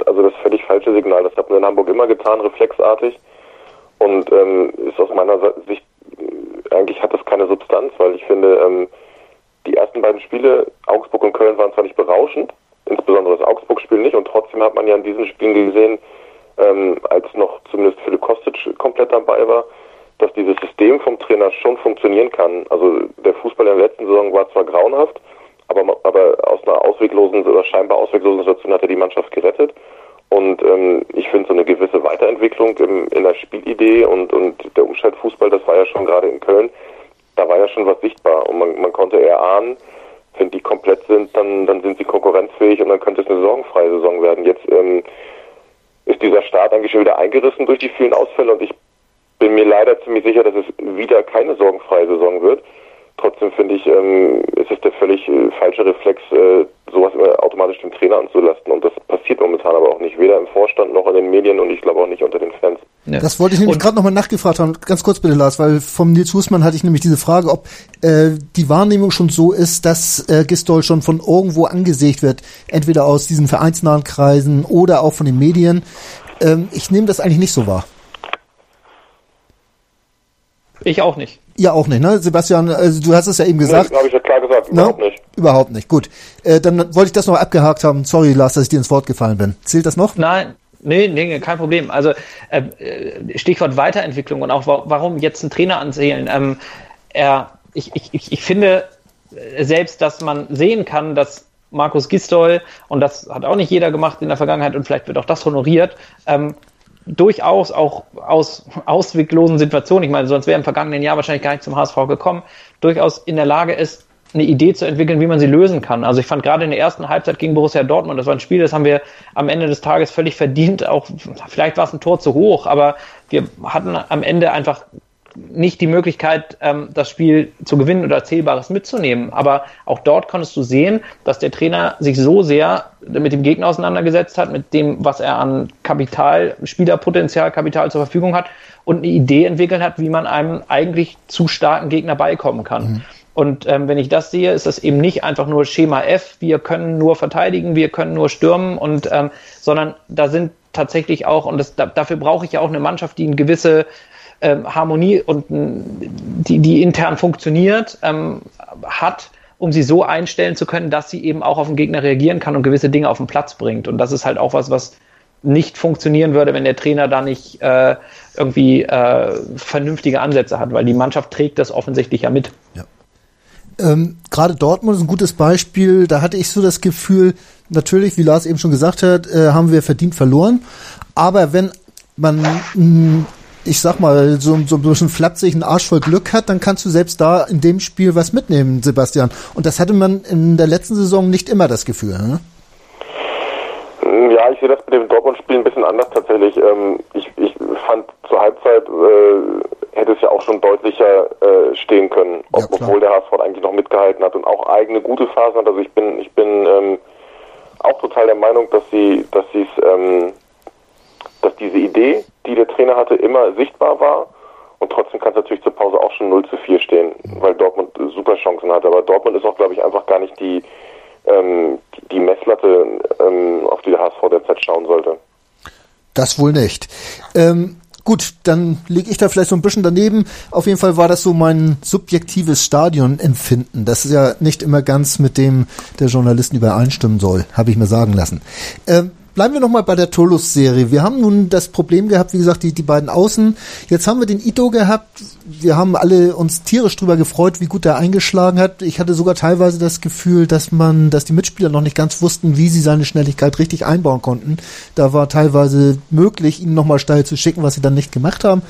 also das völlig falsche Signal. Das hat man in Hamburg immer getan, reflexartig. Und ähm, ist aus meiner Sicht, äh, eigentlich hat das keine Substanz, weil ich finde, ähm, die ersten beiden Spiele, Augsburg und Köln, waren zwar nicht berauschend, insbesondere das Augsburg-Spiel nicht, und trotzdem hat man ja in diesen Spielen gesehen, ähm, als noch zumindest Philipp Kostic komplett dabei war, dass dieses System vom Trainer schon funktionieren kann. Also der Fußball in der letzten Saison war zwar grauenhaft, aber, aber aus einer ausweglosen oder scheinbar ausweglosen Situation hat er die Mannschaft gerettet. Und ähm, ich finde so eine gewisse Weiterentwicklung im, in der Spielidee und, und der Umschaltfußball, das war ja schon gerade in Köln, da war ja schon was sichtbar und man, man konnte eher ahnen, wenn die komplett sind, dann, dann sind sie konkurrenzfähig und dann könnte es eine sorgenfreie Saison werden. Jetzt ähm, ist dieser Start eigentlich schon wieder eingerissen durch die vielen Ausfälle und ich bin mir leider ziemlich sicher, dass es wieder keine sorgenfreie Saison wird. Trotzdem finde ich, ähm, ist es der völlig äh, falsche Reflex, äh, sowas immer automatisch dem Trainer anzulasten. Und das passiert momentan aber auch nicht, weder im Vorstand noch in den Medien und ich glaube auch nicht unter den Fans. Ja. Das wollte ich nämlich gerade nochmal nachgefragt haben. Ganz kurz bitte, Lars, weil vom Nils Husmann hatte ich nämlich diese Frage, ob äh, die Wahrnehmung schon so ist, dass äh, Gistol schon von irgendwo angesägt wird, entweder aus diesen vereinsnahen Kreisen oder auch von den Medien. Ähm, ich nehme das eigentlich nicht so wahr. Ich auch nicht. Ja, auch nicht, ne? Sebastian, also du hast es ja eben gesagt. Nee, habe ich ja klar gesagt, überhaupt no? nicht. Überhaupt nicht, gut. Äh, dann wollte ich das noch abgehakt haben. Sorry, Lars, dass ich dir ins Wort gefallen bin. Zählt das noch? Nein, Nee, nee, kein Problem. Also äh, Stichwort Weiterentwicklung und auch warum jetzt einen Trainer anzählen. Ähm, er, ich, ich, ich finde äh, selbst, dass man sehen kann, dass Markus Gistol, und das hat auch nicht jeder gemacht in der Vergangenheit und vielleicht wird auch das honoriert, ähm, durchaus auch aus ausweglosen Situationen, ich meine, sonst wäre im vergangenen Jahr wahrscheinlich gar nicht zum HSV gekommen, durchaus in der Lage ist, eine Idee zu entwickeln, wie man sie lösen kann. Also ich fand gerade in der ersten Halbzeit gegen Borussia Dortmund, das war ein Spiel, das haben wir am Ende des Tages völlig verdient. Auch vielleicht war es ein Tor zu hoch, aber wir hatten am Ende einfach nicht die Möglichkeit, ähm, das Spiel zu gewinnen oder Zählbares mitzunehmen. Aber auch dort konntest du sehen, dass der Trainer sich so sehr mit dem Gegner auseinandergesetzt hat, mit dem, was er an Kapital, Spielerpotenzial, Kapital zur Verfügung hat und eine Idee entwickelt hat, wie man einem eigentlich zu starken Gegner beikommen kann. Mhm. Und ähm, wenn ich das sehe, ist das eben nicht einfach nur Schema F, wir können nur verteidigen, wir können nur stürmen und ähm, sondern da sind tatsächlich auch, und das, da, dafür brauche ich ja auch eine Mannschaft, die eine gewisse ähm, Harmonie und die, die intern funktioniert, ähm, hat, um sie so einstellen zu können, dass sie eben auch auf den Gegner reagieren kann und gewisse Dinge auf den Platz bringt. Und das ist halt auch was, was nicht funktionieren würde, wenn der Trainer da nicht äh, irgendwie äh, vernünftige Ansätze hat, weil die Mannschaft trägt das offensichtlich ja mit. Ja. Ähm, Gerade Dortmund ist ein gutes Beispiel. Da hatte ich so das Gefühl, natürlich, wie Lars eben schon gesagt hat, äh, haben wir verdient verloren. Aber wenn man mh, ich sag mal, so, so ein bisschen flapsig einen Arsch voll Glück hat, dann kannst du selbst da in dem Spiel was mitnehmen, Sebastian. Und das hatte man in der letzten Saison nicht immer das Gefühl. Ne? Ja, ich sehe das mit dem Dortmund-Spiel ein bisschen anders tatsächlich. Ähm, ich, ich fand zur Halbzeit äh, hätte es ja auch schon deutlicher äh, stehen können, ob, ja, obwohl der HSV eigentlich noch mitgehalten hat und auch eigene gute Phasen hat. Also ich bin, ich bin ähm, auch total der Meinung, dass sie, dass sie es ähm, dass diese Idee, die der Trainer hatte, immer sichtbar war. Und trotzdem kann es natürlich zur Pause auch schon 0 zu 4 stehen, weil Dortmund super Chancen hat. Aber Dortmund ist auch, glaube ich, einfach gar nicht die, ähm, die Messlatte, ähm, auf die der HSV derzeit schauen sollte. Das wohl nicht. Ähm, gut, dann liege ich da vielleicht so ein bisschen daneben. Auf jeden Fall war das so mein subjektives Stadionempfinden. Das ist ja nicht immer ganz mit dem der Journalisten übereinstimmen soll, habe ich mir sagen lassen. Ähm, bleiben wir nochmal bei der Tolus-Serie. Wir haben nun das Problem gehabt, wie gesagt, die, die beiden Außen. Jetzt haben wir den Ito gehabt. Wir haben alle uns tierisch drüber gefreut, wie gut er eingeschlagen hat. Ich hatte sogar teilweise das Gefühl, dass man, dass die Mitspieler noch nicht ganz wussten, wie sie seine Schnelligkeit richtig einbauen konnten. Da war teilweise möglich, ihn nochmal steil zu schicken, was sie dann nicht gemacht haben.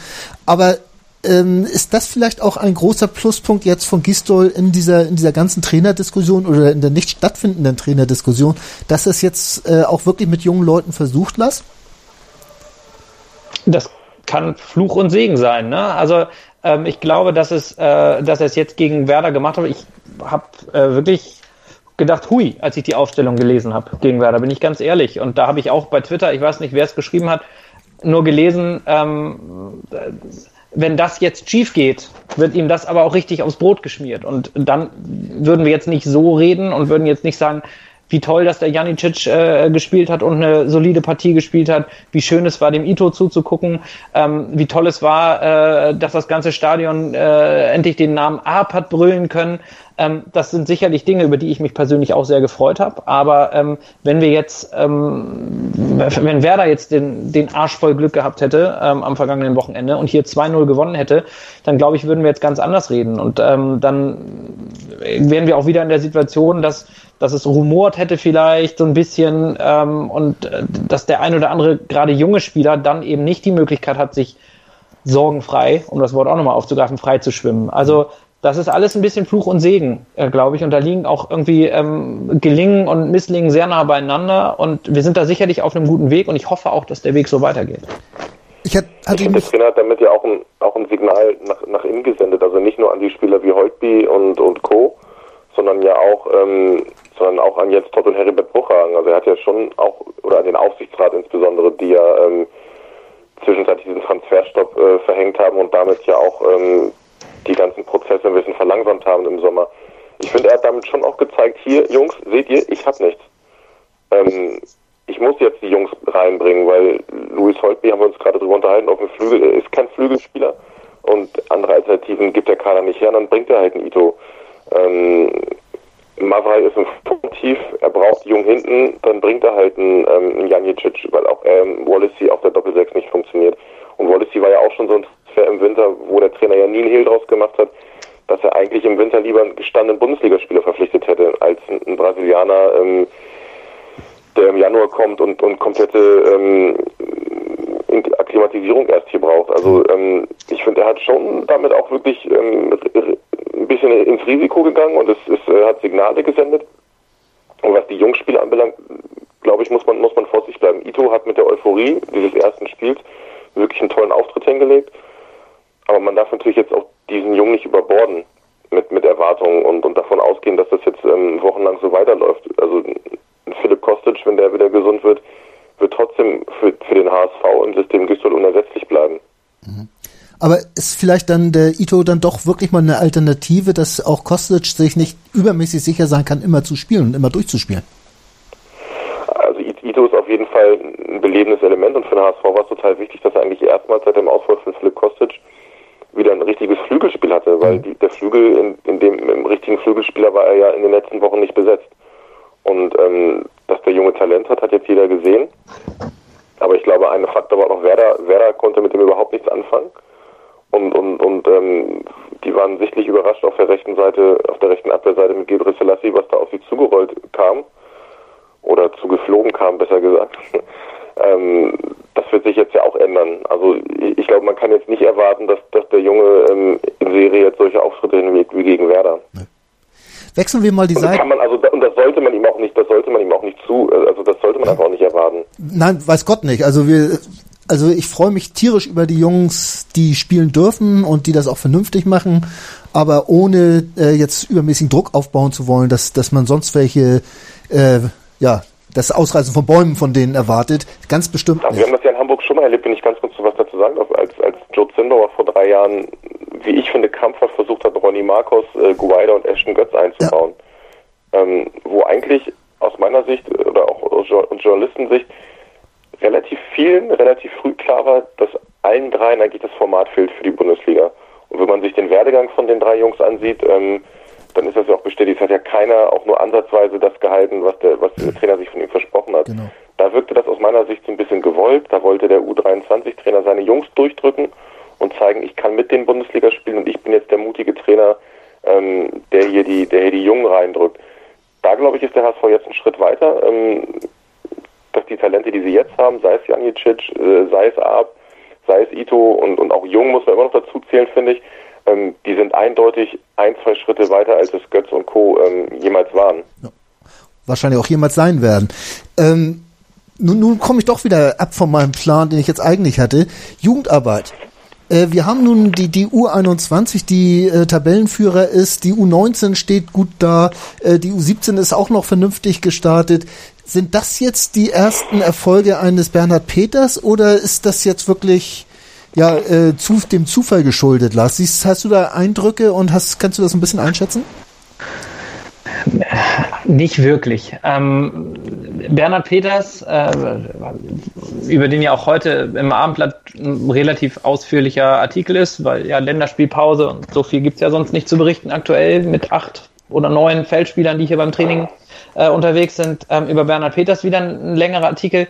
Aber ähm, ist das vielleicht auch ein großer Pluspunkt jetzt von Gistol in dieser, in dieser ganzen Trainerdiskussion oder in der nicht stattfindenden Trainerdiskussion, dass es jetzt äh, auch wirklich mit jungen Leuten versucht, Lass? Das kann Fluch und Segen sein. Ne? Also ähm, ich glaube, dass es, äh, dass er es jetzt gegen Werder gemacht hat. Ich habe äh, wirklich gedacht, hui, als ich die Aufstellung gelesen habe gegen Werder, bin ich ganz ehrlich. Und da habe ich auch bei Twitter, ich weiß nicht, wer es geschrieben hat, nur gelesen, ähm, wenn das jetzt schief geht, wird ihm das aber auch richtig aufs Brot geschmiert. Und dann würden wir jetzt nicht so reden und würden jetzt nicht sagen, wie toll, dass der Janicic äh, gespielt hat und eine solide Partie gespielt hat, wie schön es war, dem Ito zuzugucken, ähm, wie toll es war, äh, dass das ganze Stadion äh, endlich den Namen Arp hat brüllen können. Ähm, das sind sicherlich Dinge, über die ich mich persönlich auch sehr gefreut habe. Aber ähm, wenn wir jetzt, ähm, wenn Werder jetzt den, den Arsch voll Glück gehabt hätte ähm, am vergangenen Wochenende und hier 2-0 gewonnen hätte, dann glaube ich, würden wir jetzt ganz anders reden. Und ähm, dann wären wir auch wieder in der Situation, dass dass es rumort hätte vielleicht so ein bisschen ähm, und äh, dass der ein oder andere gerade junge Spieler dann eben nicht die Möglichkeit hat, sich sorgenfrei, um das Wort auch nochmal aufzugreifen, frei zu schwimmen. Also das ist alles ein bisschen Fluch und Segen, äh, glaube ich. Und da liegen auch irgendwie ähm, Gelingen und Misslingen sehr nah beieinander. Und wir sind da sicherlich auf einem guten Weg. Und ich hoffe auch, dass der Weg so weitergeht. Ich, hat, hat ich der Trainer hat damit ja auch ein, auch ein Signal nach, nach innen gesendet. Also nicht nur an die Spieler wie Holtby und, und Co., sondern ja auch, ähm, sondern auch an Jens Todd und Heribert Bruchhagen. Also er hat ja schon auch, oder an den Aufsichtsrat insbesondere, die ja ähm, zwischenzeitlich diesen Transferstopp äh, verhängt haben und damit ja auch ähm, die ganzen Prozesse ein bisschen verlangsamt haben im Sommer. Ich finde, er hat damit schon auch gezeigt, hier, Jungs, seht ihr, ich habe nichts. Ähm, ich muss jetzt die Jungs reinbringen, weil Luis Holtby, haben wir uns gerade drüber unterhalten, auf dem Flügel, er ist kein Flügelspieler und andere Alternativen gibt der Kader nicht her, dann bringt er halt einen Ito. Ähm, Mavrai ist ein Tief, er braucht Jung hinten, dann bringt er halt einen, ähm, einen Janicic, weil auch ähm, Wallacey auf der Doppel-6 nicht funktioniert. Und Wallacey war ja auch schon so ein Transfer im Winter, wo der Trainer ja nie einen Hehl draus gemacht hat, dass er eigentlich im Winter lieber einen gestandenen Bundesligaspieler verpflichtet hätte, als ein, ein Brasilianer, ähm, der im Januar kommt und, und komplette ähm, Akklimatisierung erst hier braucht. Also ähm, ich finde, er hat schon damit auch wirklich ähm, ein bisschen ins Risiko gegangen und es, es äh, hat Signale gesendet. Und was die Jungspieler anbelangt, glaube ich, muss man, muss man vorsichtig bleiben. Ito hat mit der Euphorie dieses ersten Spiels wirklich einen tollen Auftritt hingelegt. Aber man darf natürlich jetzt auch diesen Jungen nicht überborden mit, mit Erwartungen und, und davon ausgehen, dass das jetzt ähm, wochenlang so weiterläuft. Also Philipp Kostic, wenn der wieder gesund wird, wird trotzdem für, für den HSV im System Güstrow unersetzlich bleiben. Mhm. Aber ist vielleicht dann der Ito dann doch wirklich mal eine Alternative, dass auch Kostic sich nicht übermäßig sicher sein kann, immer zu spielen und immer durchzuspielen? Also Ito ist auf jeden Fall ein belebendes Element und für den HSV war es total wichtig, dass er eigentlich erstmals seit dem Ausfall von Philipp Kostic wieder ein richtiges Flügelspiel hatte, weil mhm. die, der Flügel in, in dem im richtigen Flügelspieler war er ja in den letzten Wochen nicht besetzt. Und ähm, dass der junge Talent hat, hat jetzt jeder gesehen. Aber ich glaube, ein Faktor war noch Werder. Werder konnte mit dem überhaupt nichts anfangen. Und, und, und ähm, die waren sichtlich überrascht auf der rechten Seite, auf der rechten Abwehrseite mit Gebre Selassie, was da auf sie zugerollt kam. Oder zugeflogen kam, besser gesagt. Ähm, das wird sich jetzt ja auch ändern. Also ich, glaube, man kann jetzt nicht erwarten, dass, dass der Junge ähm, in Serie jetzt solche Auftritte hinlegt wie gegen Werder. Nee. Wechseln wir mal die Seite. Kann man also und das sollte man ihm auch nicht, das sollte man ihm auch nicht zu, also das sollte man einfach auch nicht erwarten. Nein, weiß Gott nicht. Also wir also ich freue mich tierisch über die Jungs, die spielen dürfen und die das auch vernünftig machen, aber ohne äh, jetzt übermäßigen Druck aufbauen zu wollen, dass, dass man sonst welche, äh, ja, das Ausreißen von Bäumen von denen erwartet. Ganz bestimmt also. Wir haben das ja in Hamburg schon mal erlebt, wenn ich ganz kurz was dazu sagen darf, als, als Joe Zindauer vor drei Jahren, wie ich finde, krampfhaft versucht hat, Ronny Marcos, äh, Guaida und Ashton Götz einzubauen. Ja. Ähm, wo eigentlich aus meiner Sicht oder auch aus Journalistensicht relativ vielen relativ früh klar war, dass allen dreien eigentlich das Format fehlt für die Bundesliga. Und wenn man sich den Werdegang von den drei Jungs ansieht, ähm, dann ist das ja auch bestätigt. Es hat ja keiner auch nur ansatzweise das gehalten, was der, was der Trainer sich von ihm versprochen hat. Genau. Da wirkte das aus meiner Sicht so ein bisschen gewollt. Da wollte der U23-Trainer seine Jungs durchdrücken und zeigen, ich kann mit den Bundesliga spielen und ich bin jetzt der mutige Trainer, ähm, der hier die, der hier die Jungen reindrückt. Da glaube ich, ist der HSV jetzt einen Schritt weiter. Ähm, dass die Talente, die sie jetzt haben, sei es Janicic, äh, sei es Ab, sei es Ito und, und auch Jung muss man immer noch dazu zählen, finde ich, ähm, die sind eindeutig ein, zwei Schritte weiter, als es Götz und Co. Ähm, jemals waren. Ja. Wahrscheinlich auch jemals sein werden. Ähm, nun, nun komme ich doch wieder ab von meinem Plan, den ich jetzt eigentlich hatte. Jugendarbeit. Äh, wir haben nun die, die U21, die äh, Tabellenführer ist, die U19 steht gut da, äh, die U17 ist auch noch vernünftig gestartet. Sind das jetzt die ersten Erfolge eines Bernhard Peters oder ist das jetzt wirklich ja äh, zu, dem Zufall geschuldet, Lars? Siehst, hast du da Eindrücke und hast, kannst du das ein bisschen einschätzen? Nicht wirklich. Ähm, Bernhard Peters, äh, über den ja auch heute im Abendblatt ein relativ ausführlicher Artikel ist, weil ja Länderspielpause und so viel gibt es ja sonst nicht zu berichten aktuell mit acht oder neun Feldspielern, die hier beim Training äh, unterwegs sind. Ähm, über Bernhard Peters wieder ein, ein längerer Artikel.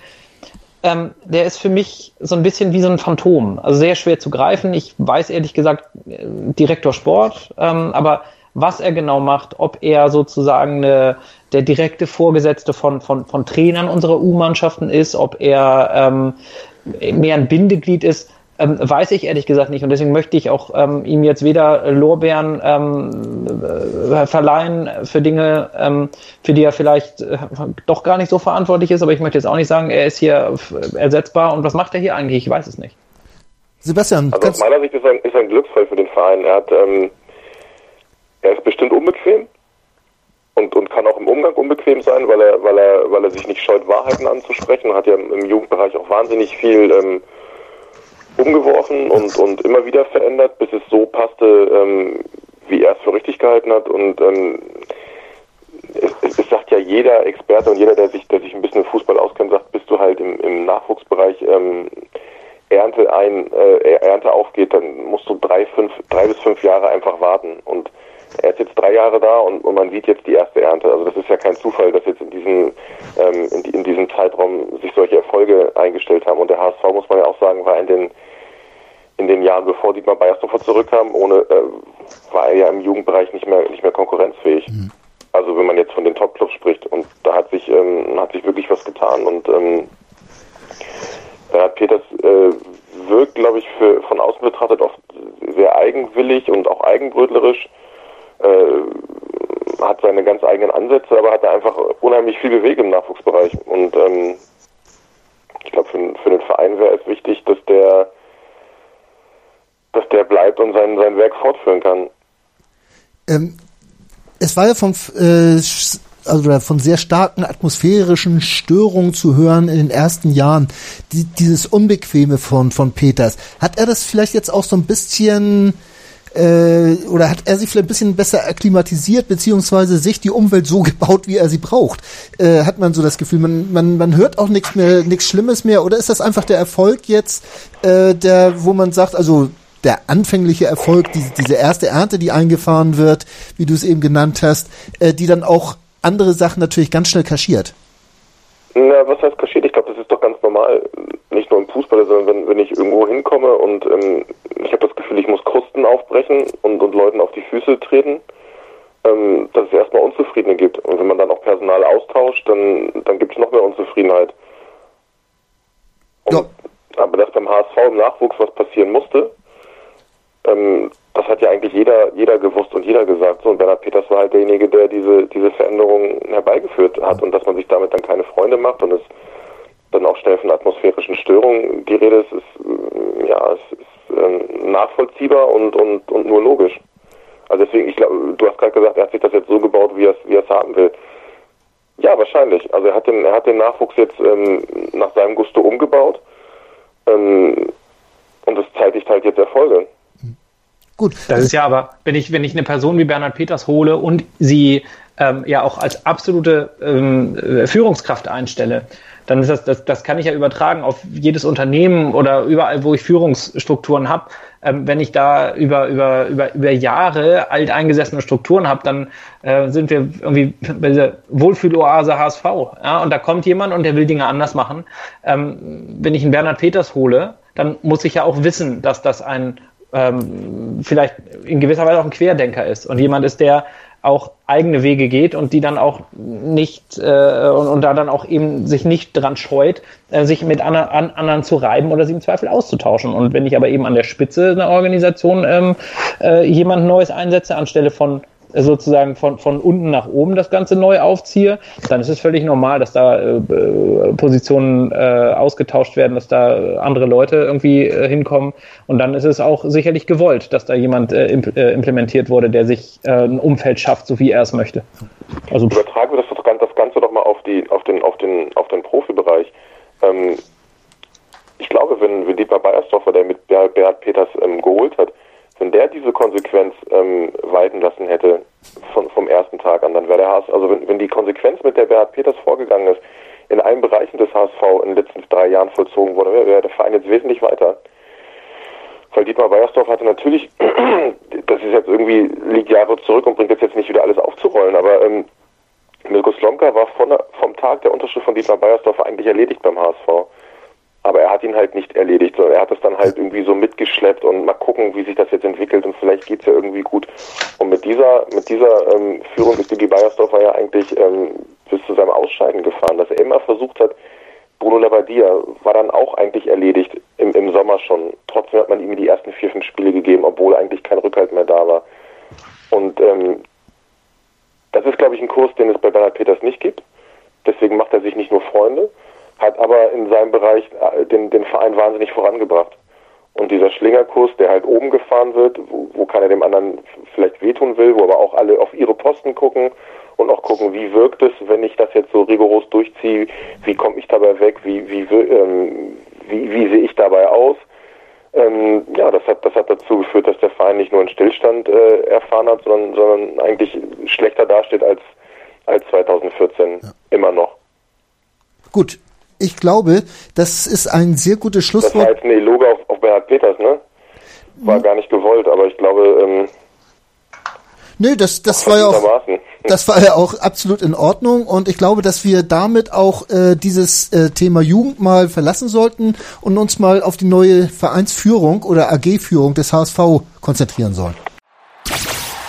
Ähm, der ist für mich so ein bisschen wie so ein Phantom. Also sehr schwer zu greifen. Ich weiß ehrlich gesagt äh, Direktor Sport, ähm, aber was er genau macht, ob er sozusagen eine, der direkte Vorgesetzte von, von, von Trainern unserer U-Mannschaften ist, ob er ähm, mehr ein Bindeglied ist, ähm, weiß ich ehrlich gesagt nicht. Und deswegen möchte ich auch ähm, ihm jetzt weder Lorbeeren ähm, äh, verleihen für Dinge, ähm, für die er vielleicht äh, doch gar nicht so verantwortlich ist. Aber ich möchte jetzt auch nicht sagen, er ist hier ersetzbar. Und was macht er hier eigentlich? Ich weiß es nicht. Sebastian, also aus meiner Sicht ist ein, ist ein Glücksfall für den Verein. Er hat ähm, er ist bestimmt unbequem und, und kann auch im Umgang unbequem sein, weil er, weil er, weil er sich nicht scheut, Wahrheiten anzusprechen. Hat ja im, Jugendbereich auch wahnsinnig viel ähm, umgeworfen und, und immer wieder verändert, bis es so passte, ähm, wie er es für richtig gehalten hat. Und ähm, es, es, sagt ja jeder Experte und jeder, der sich, der sich ein bisschen im Fußball auskennt, sagt, bist du halt im, im Nachwuchsbereich ähm, Ernte ein, äh, Ernte aufgeht, dann musst du drei, fünf, drei bis fünf Jahre einfach warten. Und er ist jetzt drei Jahre da und, und, man sieht jetzt die erste Ernte. Also das ist ja kein Zufall, dass jetzt in diesem, ähm, in, in, diesem Zeitraum sich solche Erfolge eingestellt haben. Und der HSV, muss man ja auch sagen, war in den, in den Jahren, bevor Dietmar Beiersdorfer zurückkam, ohne, äh, war er ja im Jugendbereich nicht mehr, nicht mehr konkurrenzfähig. Mhm. Also wenn man jetzt von den Top-Clubs spricht. Und da hat sich, ähm, hat sich wirklich was getan. Und ähm, da hat Peters äh, wirkt, glaube ich, für, von außen betrachtet oft sehr eigenwillig und auch eigenbrötlerisch äh, hat seine ganz eigenen Ansätze, aber hat da einfach unheimlich viel bewegt im Nachwuchsbereich. Und ähm, ich glaube, für, für den Verein wäre es wichtig, dass der dass der bleibt und sein, sein Werk fortführen kann. Ähm, es war ja vom äh, also von sehr starken atmosphärischen Störungen zu hören in den ersten Jahren. Die, dieses Unbequeme von, von Peters. Hat er das vielleicht jetzt auch so ein bisschen äh, oder hat er sich vielleicht ein bisschen besser akklimatisiert, beziehungsweise sich die Umwelt so gebaut, wie er sie braucht? Äh, hat man so das Gefühl, man, man, man hört auch nichts mehr, nichts Schlimmes mehr, oder ist das einfach der Erfolg jetzt, äh, der, wo man sagt, also der anfängliche Erfolg, diese, diese erste Ernte, die eingefahren wird, wie du es eben genannt hast, äh, die dann auch andere Sachen natürlich ganz schnell kaschiert. Na, was heißt kaschiert? Ich glaube, das ist doch ganz normal, nicht nur im Fußball, sondern wenn, wenn ich irgendwo hinkomme und ähm, ich habe das Gefühl, ich muss Krusten aufbrechen und, und Leuten auf die Füße treten, ähm, dass es erstmal Unzufriedene gibt. Und wenn man dann auch Personal austauscht, dann, dann gibt es noch mehr Unzufriedenheit. Und, ja. Aber dass beim HSV im Nachwuchs was passieren musste, ähm, das hat ja eigentlich jeder, jeder gewusst und jeder gesagt. So, und Bernhard Peters war halt derjenige, der diese, diese Veränderung herbeigeführt hat und dass man sich damit dann keine Freunde macht und es dann auch schnell von atmosphärischen Störungen die Rede ist, ist äh, ja, es ist ähm, nachvollziehbar und, und, und nur logisch. Also deswegen, ich glaube, du hast gerade gesagt, er hat sich das jetzt so gebaut, wie er es, wie er es haben will. Ja, wahrscheinlich. Also er hat den, er hat den Nachwuchs jetzt ähm, nach seinem Gusto umgebaut. Ähm, und das zeitigt halt jetzt Erfolge. Gut. Das ist ja aber, wenn ich, wenn ich eine Person wie Bernhard Peters hole und sie ähm, ja auch als absolute ähm, Führungskraft einstelle, dann ist das, das, das kann ich ja übertragen auf jedes Unternehmen oder überall, wo ich Führungsstrukturen habe. Ähm, wenn ich da über, über, über, über Jahre alteingesessene Strukturen habe, dann äh, sind wir irgendwie bei dieser Wohlfühloase HSV. Ja? Und da kommt jemand und der will Dinge anders machen. Ähm, wenn ich einen Bernhard Peters hole, dann muss ich ja auch wissen, dass das ein ähm, vielleicht in gewisser Weise auch ein Querdenker ist und jemand ist, der auch eigene Wege geht und die dann auch nicht äh, und, und da dann auch eben sich nicht dran scheut, äh, sich mit ander, an, anderen zu reiben oder sie im Zweifel auszutauschen. Und wenn ich aber eben an der Spitze einer Organisation ähm, äh, jemand Neues einsetze anstelle von sozusagen von, von unten nach oben das Ganze neu aufziehe, dann ist es völlig normal, dass da äh, Positionen äh, ausgetauscht werden, dass da andere Leute irgendwie äh, hinkommen. Und dann ist es auch sicherlich gewollt, dass da jemand äh, imp äh, implementiert wurde, der sich äh, ein Umfeld schafft, so wie er es möchte. Also übertragen wir das, das Ganze doch mal auf die, auf den, auf den, auf den Profibereich. Ähm, ich glaube, wenn, wenn Dietmar Beiersdorfer, der mit Berhard Peters ähm, geholt hat, wenn der diese Konsequenz ähm, walten lassen hätte von, vom ersten Tag an, dann wäre der HSV, also wenn, wenn die Konsequenz, mit der Berhard Peters vorgegangen ist, in allen Bereichen des HSV in den letzten drei Jahren vollzogen wurde, wäre, der Verein jetzt wesentlich weiter. Weil Dietmar Beiersdorf hatte natürlich, das ist jetzt irgendwie, liegt Jahre zurück und bringt jetzt, jetzt nicht wieder alles aufzurollen, aber ähm, Mirko Slomka war von, vom Tag der Unterschrift von Dietmar Beiersdorf eigentlich erledigt beim HSV aber er hat ihn halt nicht erledigt, sondern er hat es dann halt irgendwie so mitgeschleppt und mal gucken, wie sich das jetzt entwickelt und vielleicht geht's ja irgendwie gut. Und mit dieser, mit dieser ähm, Führung ist Digi Beiersdorfer ja eigentlich ähm, bis zu seinem Ausscheiden gefahren, dass er immer versucht hat, Bruno Labbadia war dann auch eigentlich erledigt im, im Sommer schon. Trotzdem hat man ihm die ersten vier, fünf Spiele gegeben, obwohl eigentlich kein Rückhalt mehr da war. Und ähm, das ist, glaube ich, ein Kurs, den es bei Bernhard Peters nicht gibt. Deswegen macht er sich nicht nur Freunde, hat aber in seinem Bereich äh, den, den Verein wahnsinnig vorangebracht. Und dieser Schlingerkurs, der halt oben gefahren wird, wo, wo keiner dem anderen vielleicht wehtun will, wo aber auch alle auf ihre Posten gucken und auch gucken, wie wirkt es, wenn ich das jetzt so rigoros durchziehe, wie komme ich dabei weg, wie, wie, ähm, wie, wie sehe ich dabei aus. Ähm, ja, das hat, das hat dazu geführt, dass der Verein nicht nur einen Stillstand äh, erfahren hat, sondern, sondern eigentlich schlechter dasteht als, als 2014 ja. immer noch. Gut, ich glaube, das ist ein sehr gutes Schlusswort. Das war jetzt eine Eloge auf, auf Bernhard Peters, ne? War gar nicht gewollt, aber ich glaube, ähm, Nö, das, das war ja auch, das war ja auch absolut in Ordnung und ich glaube, dass wir damit auch äh, dieses äh, Thema Jugend mal verlassen sollten und uns mal auf die neue Vereinsführung oder AG-Führung des HSV konzentrieren sollen.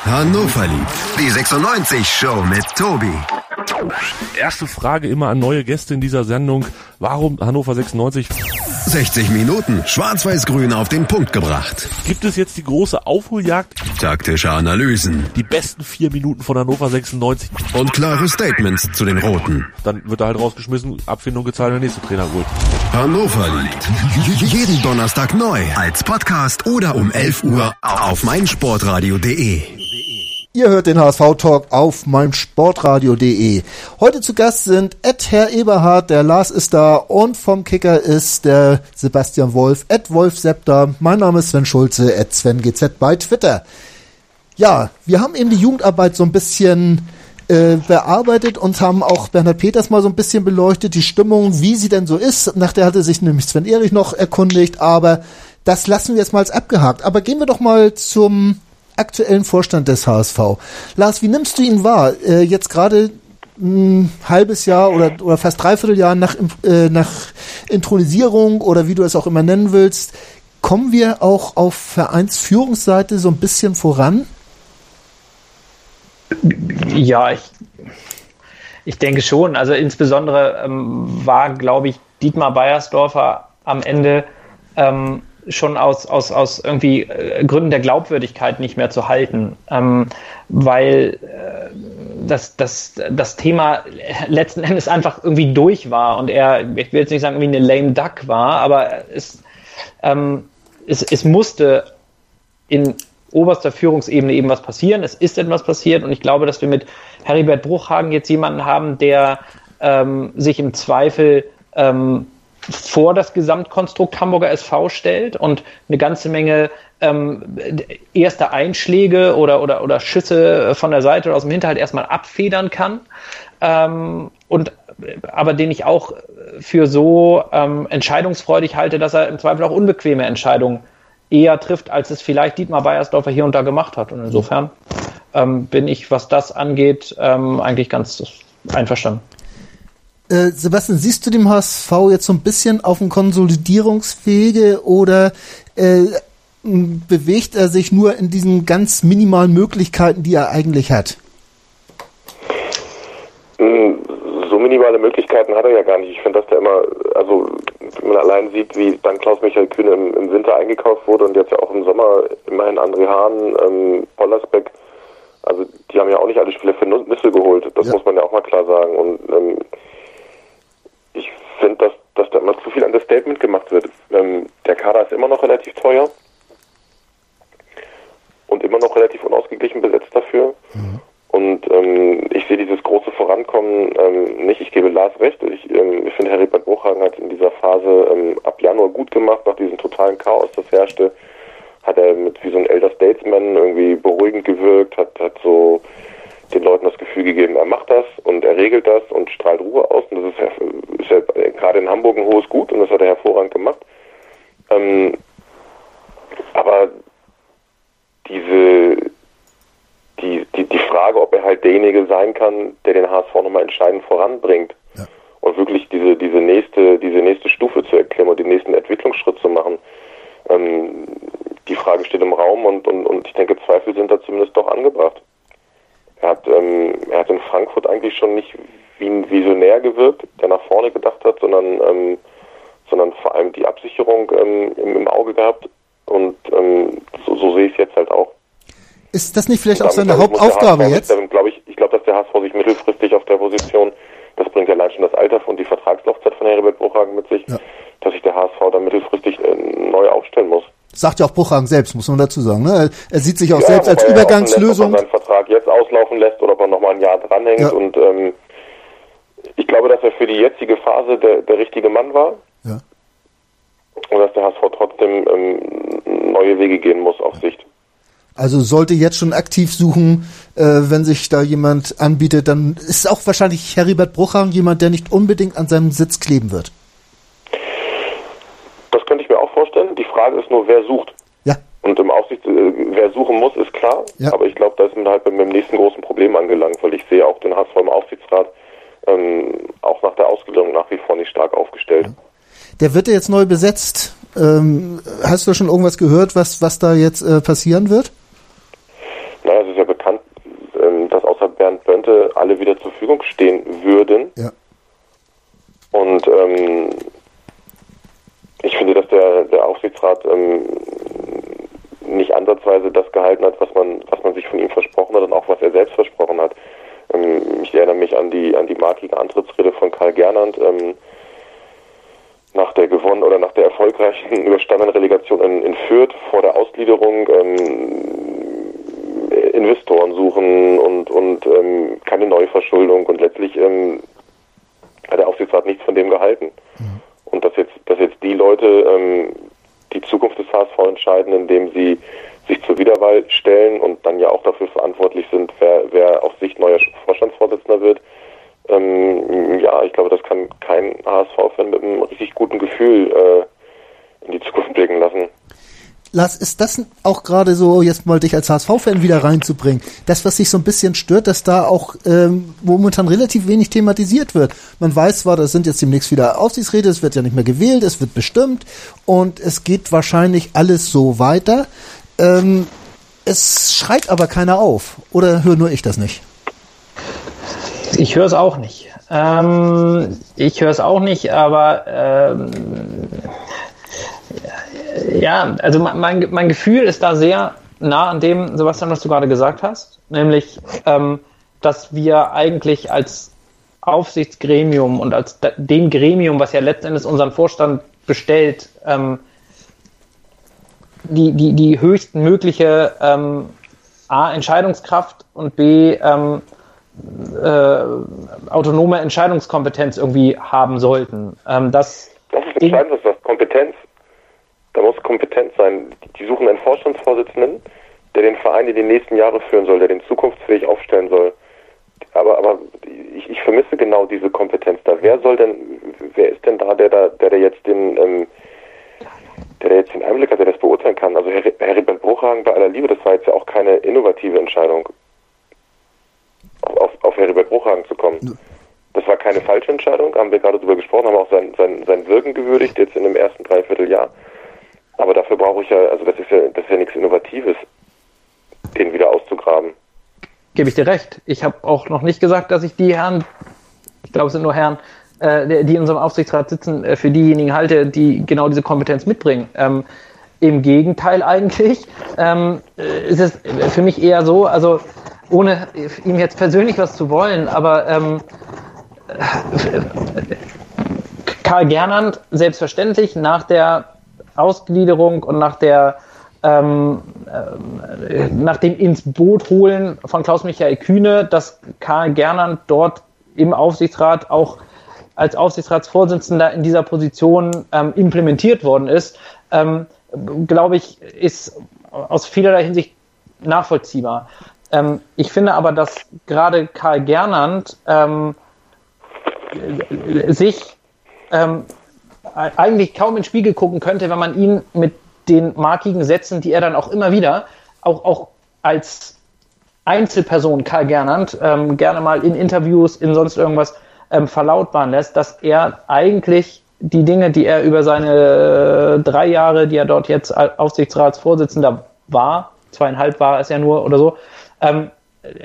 Hannover liebt die 96 Show mit Tobi. Erste Frage immer an neue Gäste in dieser Sendung. Warum Hannover 96? 60 Minuten Schwarz-Weiß-Grün auf den Punkt gebracht. Gibt es jetzt die große Aufholjagd? Taktische Analysen. Die besten vier Minuten von Hannover 96. Und klare Statements zu den Roten. Dann wird er halt rausgeschmissen, Abfindung gezahlt der nächste Trainer holt. Hannover liegt. Jeden Donnerstag neu. Als Podcast oder um 11 Uhr auf meinsportradio.de. Ihr hört den HSV-Talk auf meinsportradio.de. Heute zu Gast sind Ed Herr Eberhard, der Lars ist da und vom Kicker ist der Sebastian Wolf, Ed Wolf Septa. Mein Name ist Sven Schulze, Ed Sven GZ bei Twitter. Ja, wir haben eben die Jugendarbeit so ein bisschen äh, bearbeitet und haben auch Bernhard Peters mal so ein bisschen beleuchtet, die Stimmung, wie sie denn so ist. Nach der hatte sich nämlich Sven Erich noch erkundigt, aber das lassen wir jetzt mal als abgehakt. Aber gehen wir doch mal zum aktuellen Vorstand des HSV. Lars, wie nimmst du ihn wahr? Äh, jetzt gerade ein halbes Jahr oder, oder fast dreiviertel Jahr nach, äh, nach Intronisierung oder wie du es auch immer nennen willst, kommen wir auch auf Vereinsführungsseite so ein bisschen voran? Ja, ich, ich denke schon. Also insbesondere ähm, war, glaube ich, Dietmar Beiersdorfer am Ende ähm, schon aus, aus, aus irgendwie äh, Gründen der Glaubwürdigkeit nicht mehr zu halten, ähm, weil äh, das, das, das Thema letzten Endes einfach irgendwie durch war und er, ich will jetzt nicht sagen, wie eine lame duck war, aber es, ähm, es, es musste in oberster Führungsebene eben was passieren. Es ist etwas passiert und ich glaube, dass wir mit Heribert Bruchhagen jetzt jemanden haben, der ähm, sich im Zweifel ähm, vor das Gesamtkonstrukt Hamburger SV stellt und eine ganze Menge ähm, erste Einschläge oder, oder, oder Schüsse von der Seite oder aus dem Hinterhalt erstmal abfedern kann. Ähm, und aber den ich auch für so ähm, entscheidungsfreudig halte, dass er im Zweifel auch unbequeme Entscheidungen eher trifft, als es vielleicht Dietmar Beiersdorfer hier und da gemacht hat. Und insofern ähm, bin ich, was das angeht, ähm, eigentlich ganz einverstanden. Äh, Sebastian, siehst du dem HSV jetzt so ein bisschen auf dem Konsolidierungswege oder äh, bewegt er sich nur in diesen ganz minimalen Möglichkeiten, die er eigentlich hat? Hm, so minimale Möglichkeiten hat er ja gar nicht. Ich finde, dass der immer, also wenn man allein sieht, wie dann Klaus-Michael Kühne im, im, Winter eingekauft wurde und jetzt ja auch im Sommer immerhin André Hahn, ähm, Pollersbeck, also die haben ja auch nicht alle Spiele für Nüsse geholt. Das ja. muss man ja auch mal klar sagen. Und ähm, ich finde, dass, dass da immer zu viel an das Statement gemacht wird. Ähm, der Kader ist immer noch relativ teuer und immer noch relativ unausgeglichen besetzt dafür. Mhm. Und ähm, ich sehe dieses große Vorankommen ähm, nicht. Ich gebe Lars recht. Ich, ähm, ich finde, Heribert Bruchhagen hat in dieser Phase ähm, ab Januar gut gemacht, nach diesem totalen Chaos, das herrschte. Hat er mit wie so ein Elder Statesman irgendwie beruhigend gewirkt, hat, hat so den Leuten das Gefühl gegeben, er macht das und er regelt das und strahlt Ruhe aus. Und das ist ja, ist ja gerade in Hamburg ein hohes Gut und das hat er hervorragend gemacht. Ähm, aber diese, die, die, die Frage, ob er halt derjenige sein kann, der den HSV nochmal entscheidend voranbringt ja. und wirklich diese, diese nächste, diese nächste Stufe zu erklimmen und den nächsten Entwicklungsschritt zu machen, ähm, die Frage steht im Raum und, und, und ich denke, Zweifel sind da zumindest doch angebracht. Er hat, ähm, er hat in Frankfurt eigentlich schon nicht wie ein Visionär gewirkt, der nach vorne gedacht hat, sondern, ähm, sondern vor allem die Absicherung ähm, im, im, Auge gehabt. Und ähm, so, so, sehe ich es jetzt halt auch. Ist das nicht vielleicht auch seine Hauptaufgabe jetzt? Glaub ich ich glaube, dass der HSV sich mittelfristig auf der Position, das bringt allein schon das Alter und die Vertragslaufzeit von Herbert Bruchhagen mit sich, ja. dass sich der HSV da mittelfristig äh, neu aufstellen muss. Sagt ja auch Bruchhagen selbst, muss man dazu sagen. Ne? Er sieht sich auch ja, selbst als Übergangslösung. Lässt, ob er seinen Vertrag jetzt auslaufen lässt oder ob er nochmal ein Jahr dranhängt. Ja. Und ähm, ich glaube, dass er für die jetzige Phase der, der richtige Mann war. Ja. Und dass der HSV trotzdem ähm, neue Wege gehen muss auf Sicht. Also sollte jetzt schon aktiv suchen, äh, wenn sich da jemand anbietet, dann ist auch wahrscheinlich Heribert Bruchhagen jemand, der nicht unbedingt an seinem Sitz kleben wird. Das könnte ich mir auch vorstellen. Die Frage ist nur, wer sucht. Ja. Und im Aufsicht, äh, wer suchen muss, ist klar. Ja. Aber ich glaube, da ist man halt mit dem nächsten großen Problem angelangt, weil ich sehe auch den HSV im Aufsichtsrat ähm, auch nach der Ausgliederung nach wie vor nicht stark aufgestellt. Ja. Der wird ja jetzt neu besetzt. Ähm, hast du schon irgendwas gehört, was, was da jetzt äh, passieren wird? Naja, es ist ja bekannt, ähm, dass außer Bernd Bönte alle wieder zur Verfügung stehen würden. Ja. Und ähm, ich finde, dass der, der Aufsichtsrat ähm, nicht ansatzweise das gehalten hat, was man, was man sich von ihm versprochen hat und auch was er selbst versprochen hat. Ähm, ich erinnere mich an die, an die markige Antrittsrede von Karl Gernand ähm, nach der gewonnen oder nach der erfolgreichen überstandenen Relegation in, in Fürth vor der Ausgliederung ähm, Investoren suchen und, und ähm, keine Neuverschuldung und letztlich ähm, hat der Aufsichtsrat nichts von dem gehalten. Mhm. Und dass jetzt, dass jetzt die Leute ähm, die Zukunft des HSV entscheiden, indem sie sich zur Wiederwahl stellen und dann ja auch dafür verantwortlich sind, wer, wer auf Sicht neuer Vorstandsvorsitzender wird. Ähm, ja, ich glaube, das kann kein HSV-Fan mit einem richtig guten Gefühl äh, in die Zukunft blicken lassen. Lars, ist das auch gerade so, jetzt mal dich als HSV-Fan wieder reinzubringen, das, was sich so ein bisschen stört, dass da auch ähm, momentan relativ wenig thematisiert wird. Man weiß zwar, das sind jetzt demnächst wieder Aufsichtsräte, es wird ja nicht mehr gewählt, es wird bestimmt und es geht wahrscheinlich alles so weiter. Ähm, es schreit aber keiner auf. Oder höre nur ich das nicht? Ich höre es auch nicht. Ähm, ich höre es auch nicht, aber ähm, ja, also mein, mein Gefühl ist da sehr nah an dem, Sebastian, was du gerade gesagt hast, nämlich, ähm, dass wir eigentlich als Aufsichtsgremium und als dem Gremium, was ja letztendlich unseren Vorstand bestellt, ähm, die, die, die höchstmögliche ähm, A, Entscheidungskraft und B, ähm, äh, autonome Entscheidungskompetenz irgendwie haben sollten. Ähm, das, das ist das Kompetenz da muss kompetent sein. Die suchen einen Vorstandsvorsitzenden, der den Verein in die nächsten Jahre führen soll, der den zukunftsfähig aufstellen soll. Aber, aber ich, ich vermisse genau diese Kompetenz da. Wer soll denn, wer ist denn da, der da, der, der jetzt den, ähm, der, der jetzt den Einblick hat, der das beurteilen kann? Also Herr, Heribert Bruchhagen bei aller Liebe, das war jetzt ja auch keine innovative Entscheidung, auf, auf, auf Heribert Bruchhagen zu kommen. Das war keine falsche Entscheidung, haben wir gerade darüber gesprochen, haben auch sein, sein, sein Wirken gewürdigt, jetzt in dem ersten Dreivierteljahr. Aber dafür brauche ich ja, also das ist ja, das ist ja nichts Innovatives, den wieder auszugraben. Gebe ich dir recht. Ich habe auch noch nicht gesagt, dass ich die Herren, ich glaube, es sind nur Herren, äh, die in unserem Aufsichtsrat sitzen, äh, für diejenigen halte, die genau diese Kompetenz mitbringen. Ähm, Im Gegenteil eigentlich ähm, äh, ist es für mich eher so, also ohne ihm jetzt persönlich was zu wollen, aber ähm, Karl Gernand selbstverständlich nach der Ausgliederung und nach der ähm, äh, nach dem ins Boot holen von Klaus-Michael Kühne, dass Karl Gernand dort im Aufsichtsrat auch als Aufsichtsratsvorsitzender in dieser Position ähm, implementiert worden ist, ähm, glaube ich, ist aus vielerlei Hinsicht nachvollziehbar. Ähm, ich finde aber, dass gerade Karl Gernand ähm, sich ähm, eigentlich kaum in den Spiegel gucken könnte, wenn man ihn mit den markigen Sätzen, die er dann auch immer wieder, auch, auch als Einzelperson Karl Gernand, ähm, gerne mal in Interviews, in sonst irgendwas ähm, verlautbaren lässt, dass er eigentlich die Dinge, die er über seine drei Jahre, die er dort jetzt Aufsichtsratsvorsitzender war, zweieinhalb war es ja nur oder so, ähm,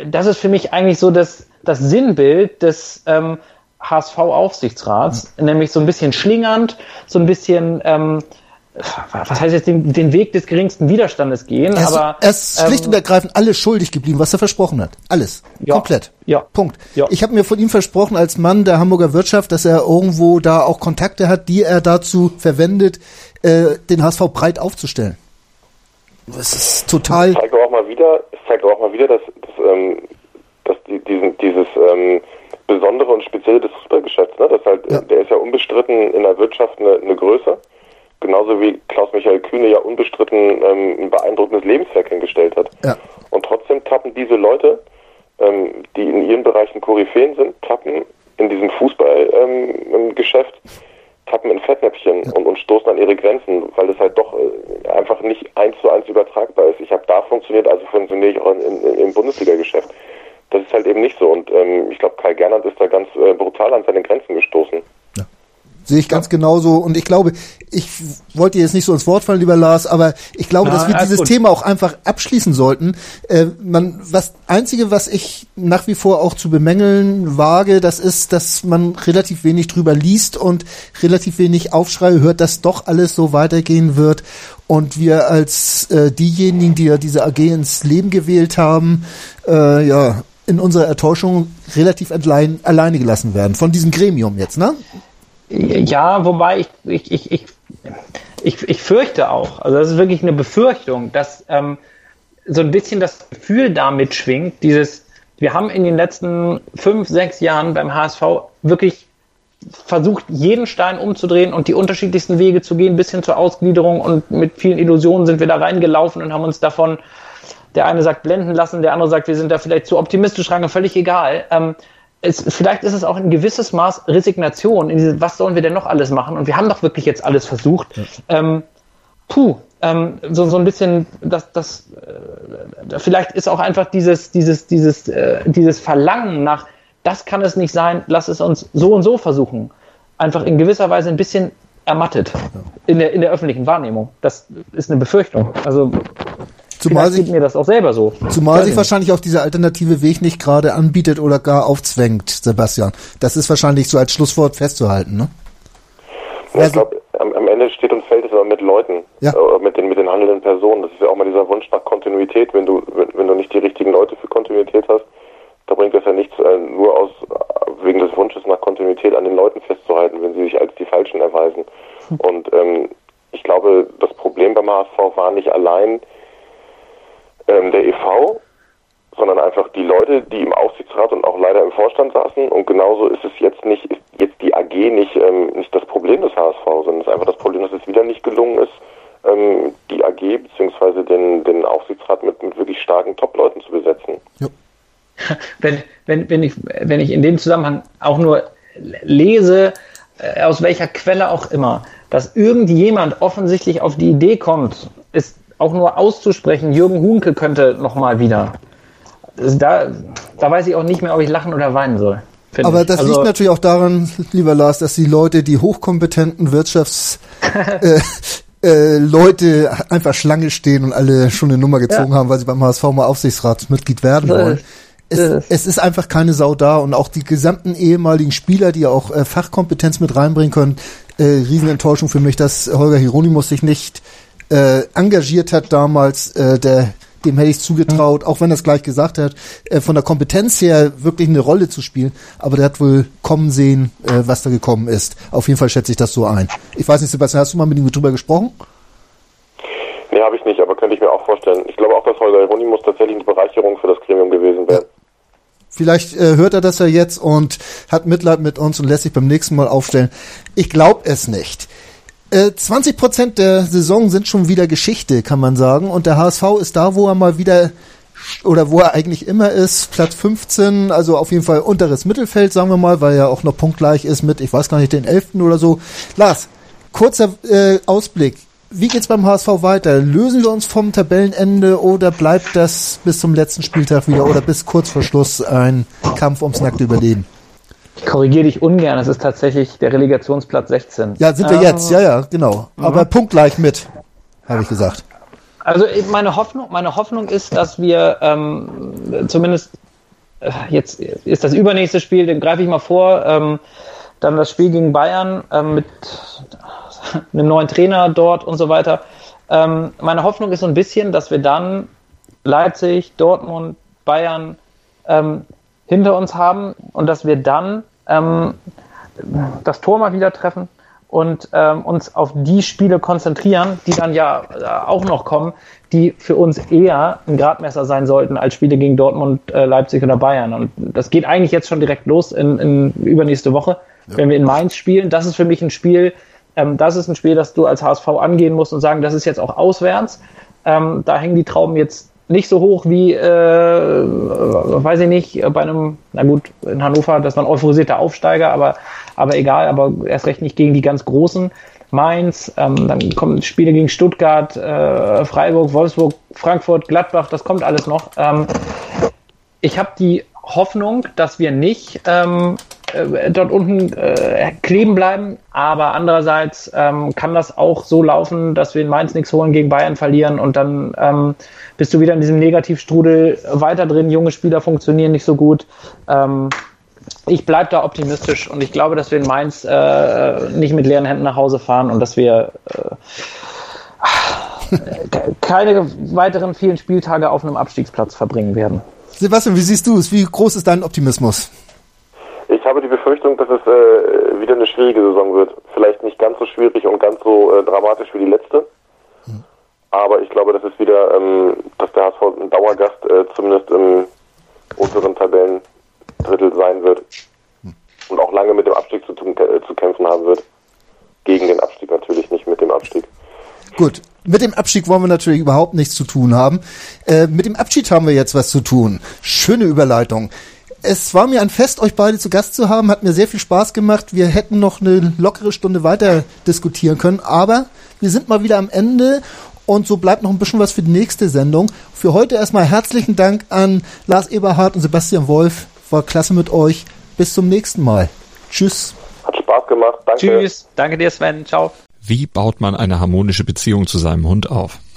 das ist für mich eigentlich so das, das Sinnbild des ähm, HSV-Aufsichtsrats, mhm. nämlich so ein bisschen schlingernd, so ein bisschen, ähm, was heißt jetzt, den, den Weg des geringsten Widerstandes gehen. Er ist, aber, er ist schlicht ähm, und ergreifend alles schuldig geblieben, was er versprochen hat. Alles. Ja, Komplett. Ja. Punkt. Ja. Ich habe mir von ihm versprochen, als Mann der Hamburger Wirtschaft, dass er irgendwo da auch Kontakte hat, die er dazu verwendet, äh, den HSV breit aufzustellen. Das ist total. Es zeigt auch mal wieder, es zeigt auch mal wieder, dass, dass, ähm, dass die, diesen, dieses ähm, Besondere und Spezielle des Fußballgeschäfts. Ne? Das halt, ja. Der ist ja unbestritten in der Wirtschaft eine, eine Größe. Genauso wie Klaus-Michael Kühne ja unbestritten ähm, ein beeindruckendes Lebenswerk hingestellt hat. Ja. Und trotzdem tappen diese Leute, ähm, die in ihren Bereichen Koryphäen sind, tappen in diesem Fußballgeschäft, ähm, tappen in Fettnäpfchen ja. und, und stoßen an ihre Grenzen, weil es halt doch äh, einfach nicht eins zu eins übertragbar ist. Ich habe da funktioniert, also funktioniere ich auch in, in, im Bundesliga-Geschäft das ist halt eben nicht so. Und ähm, ich glaube, Kai Gernand ist da ganz äh, brutal an seine Grenzen gestoßen. Ja. Sehe ich ganz genauso. Und ich glaube, ich wollte jetzt nicht so ins Wort fallen, lieber Lars, aber ich glaube, Na, dass wir dieses gut. Thema auch einfach abschließen sollten. Äh, man, was einzige, was ich nach wie vor auch zu bemängeln wage, das ist, dass man relativ wenig drüber liest und relativ wenig Aufschrei hört, dass doch alles so weitergehen wird. Und wir als äh, diejenigen, die ja diese AG ins Leben gewählt haben, äh, ja, in unserer Enttäuschung relativ allein, alleine gelassen werden. Von diesem Gremium jetzt, ne? Ja, wobei ich, ich, ich, ich, ich, ich fürchte auch, also das ist wirklich eine Befürchtung, dass ähm, so ein bisschen das Gefühl damit schwingt, dieses, wir haben in den letzten fünf, sechs Jahren beim HSV wirklich versucht, jeden Stein umzudrehen und die unterschiedlichsten Wege zu gehen, bis hin zur Ausgliederung und mit vielen Illusionen sind wir da reingelaufen und haben uns davon, der eine sagt blenden lassen, der andere sagt, wir sind da vielleicht zu optimistisch range, völlig egal. Ähm, es, vielleicht ist es auch ein gewisses Maß Resignation, in diese, was sollen wir denn noch alles machen? Und wir haben doch wirklich jetzt alles versucht. Ähm, puh, ähm, so, so ein bisschen, das, das, äh, vielleicht ist auch einfach dieses, dieses, dieses, äh, dieses Verlangen nach, das kann es nicht sein, lass es uns so und so versuchen, einfach in gewisser Weise ein bisschen ermattet in der, in der öffentlichen Wahrnehmung. Das ist eine Befürchtung. Also, Zumal vielleicht sich, mir das auch selber so. zumal sich ich wahrscheinlich auch dieser alternative Weg nicht gerade anbietet oder gar aufzwängt, Sebastian. Das ist wahrscheinlich so als Schlusswort festzuhalten, ne? Ja, Also- ich glaube, am, am Ende steht und fällt es aber mit Leuten, Ja. äh, mit den mit den handelnden Personen. Das ist ja auch mal dieser Wunsch nach Kontinuität. Wenn du wenn, wenn du nicht die richtigen Leute für Kontinuität hast, da bringt das ja nichts, äh, nur aus äh, wegen des Wunsches nach Kontinuität an den Leuten festzuhalten, wenn sie sich als die Falschen erweisen. Und ähm, ich glaube, das Problem beim HSV war nicht allein ähm, der EV, sondern einfach die Leute, die im Aufsichtsrat und auch leider im Vorstand saßen. Und genauso ist es jetzt nicht, ist jetzt die AG nicht, ähm, nicht das Problem des HSV, sondern es ist einfach das Problem, dass es wieder nicht gelungen ist, ähm, die AG bzw. Den, den Aufsichtsrat mit, mit wirklich starken Top-Leuten zu besetzen. wenn, wenn, wenn, ich, wenn ich in dem Zusammenhang auch nur lese, äh, aus welcher Quelle auch immer, dass irgendjemand offensichtlich auf die Idee kommt, es auch nur auszusprechen, Jürgen Hunke könnte nochmal wieder. Also Da, da weiß ich auch nicht mehr, ob ich lachen oder weinen soll. Aber ich. das Also, liegt natürlich auch daran, lieber Lars, dass die Leute, die hochkompetenten Wirtschafts äh, äh, Leute einfach Schlange stehen und alle schon eine Nummer gezogen Ja. haben, weil sie beim HSV mal Aufsichtsratsmitglied werden wollen. Es, es ist einfach keine Sau da und auch die gesamten ehemaligen Spieler, die ja auch äh, Fachkompetenz mit reinbringen können, äh, Riesenenttäuschung für mich, dass Holger Hieronymus sich nicht äh, engagiert hat damals, äh, der dem hätte ich zugetraut, auch wenn er es gleich gesagt hat, äh, von der Kompetenz her wirklich eine Rolle zu spielen. Aber der hat wohl kommen sehen, äh, was da gekommen ist. Auf jeden Fall schätze ich das so ein. Ich weiß nicht, Sebastian, hast du mal mit ihm drüber gesprochen? Nee, habe ich nicht, aber könnte ich mir auch vorstellen. Ich glaube auch, dass Holger Hieronymus tatsächlich eine Bereicherung für das Gremium gewesen wäre. Vielleicht äh, hört er das ja jetzt und hat Mitleid mit uns und lässt sich beim nächsten Mal aufstellen. Ich glaube es nicht. Äh, 20 Prozent der Saison sind schon wieder Geschichte, kann man sagen. Und der HSV ist da, wo er mal wieder oder wo er eigentlich immer ist, Platz 15, also auf jeden Fall unteres Mittelfeld, sagen wir mal, weil er auch noch punktgleich ist mit, ich weiß gar nicht, den 11. oder so. Lars, kurzer äh, Ausblick. Wie geht's beim HSV weiter? Lösen wir uns vom Tabellenende oder bleibt das bis zum letzten Spieltag wieder oder bis kurz vor Schluss ein Kampf ums nackte Überleben? Ich korrigiere dich ungern, es ist tatsächlich der Relegationsplatz 16. Ja, sind wir Ähm, jetzt, ja, ja, genau. Aber punktgleich mit, habe ich gesagt. Also meine Hoffnung, meine Hoffnung ist, dass wir ähm, zumindest äh, jetzt ist das übernächste Spiel, den greife ich mal vor, ähm, dann das Spiel gegen Bayern ähm, mit einem neuen Trainer dort und so weiter. Ähm, meine Hoffnung ist so ein bisschen, dass wir dann Leipzig, Dortmund, Bayern ähm, hinter uns haben und dass wir dann ähm, das Tor mal wieder treffen und ähm, uns auf die Spiele konzentrieren, die dann ja äh, auch noch kommen, die für uns eher ein Gradmesser sein sollten als Spiele gegen Dortmund, äh, Leipzig oder Bayern. Und das geht eigentlich jetzt schon direkt los in, in übernächste Woche, wenn wir in Mainz spielen. Das ist für mich ein Spiel, ähm, das ist ein Spiel, das du als HSV angehen musst und sagen, das ist jetzt auch auswärts. Ähm, da hängen die Trauben jetzt nicht so hoch wie, äh, weiß ich nicht, bei einem, na gut, in Hannover, das war ein euphorisierter Aufsteiger, aber, aber egal, aber erst recht nicht gegen die ganz Großen. Mainz, ähm, dann kommen Spiele gegen Stuttgart, äh, Freiburg, Wolfsburg, Frankfurt, Gladbach, das kommt alles noch. Ähm, ich habe die Hoffnung, dass wir nicht ähm, äh, dort unten äh, kleben bleiben. Aber andererseits ähm, kann das auch so laufen, dass wir in Mainz nichts holen, gegen Bayern verlieren und dann ähm, bist du wieder in diesem Negativstrudel weiter drin. Junge Spieler funktionieren nicht so gut. Ähm, ich bleibe da optimistisch und ich glaube, dass wir in Mainz äh, nicht mit leeren Händen nach Hause fahren und dass wir äh, keine weiteren vielen Spieltage auf einem Abstiegsplatz verbringen werden. Sebastian, wie siehst du es? Wie groß ist dein Optimismus? Ich habe die Befürchtung, dass es äh, wieder eine schwierige Saison wird. Vielleicht nicht ganz so schwierig und ganz so äh, dramatisch wie die letzte. Hm. Aber ich glaube, dass es wieder, ähm, dass der HSV ein Dauergast äh, zumindest im unteren Tabellendrittel sein wird. Hm. Und auch lange mit dem Abstieg zu, tun, äh, zu kämpfen haben wird. Gegen den Abstieg natürlich, nicht mit dem Abstieg. Gut, mit dem Abstieg wollen wir natürlich überhaupt nichts zu tun haben. Äh, mit dem Abschied haben wir jetzt was zu tun. Schöne Überleitung. Es war mir ein Fest, euch beide zu Gast zu haben. Hat mir sehr viel Spaß gemacht. Wir hätten noch eine lockere Stunde weiter diskutieren können, aber wir sind mal wieder am Ende und so bleibt noch ein bisschen was für die nächste Sendung. Für heute erstmal herzlichen Dank an Lars Eberhardt und Sebastian Wolf. War klasse mit euch. Bis zum nächsten Mal. Tschüss. Hat Spaß gemacht. Danke. Tschüss. Danke dir, Sven. Ciao. Wie baut man eine harmonische Beziehung zu seinem Hund auf?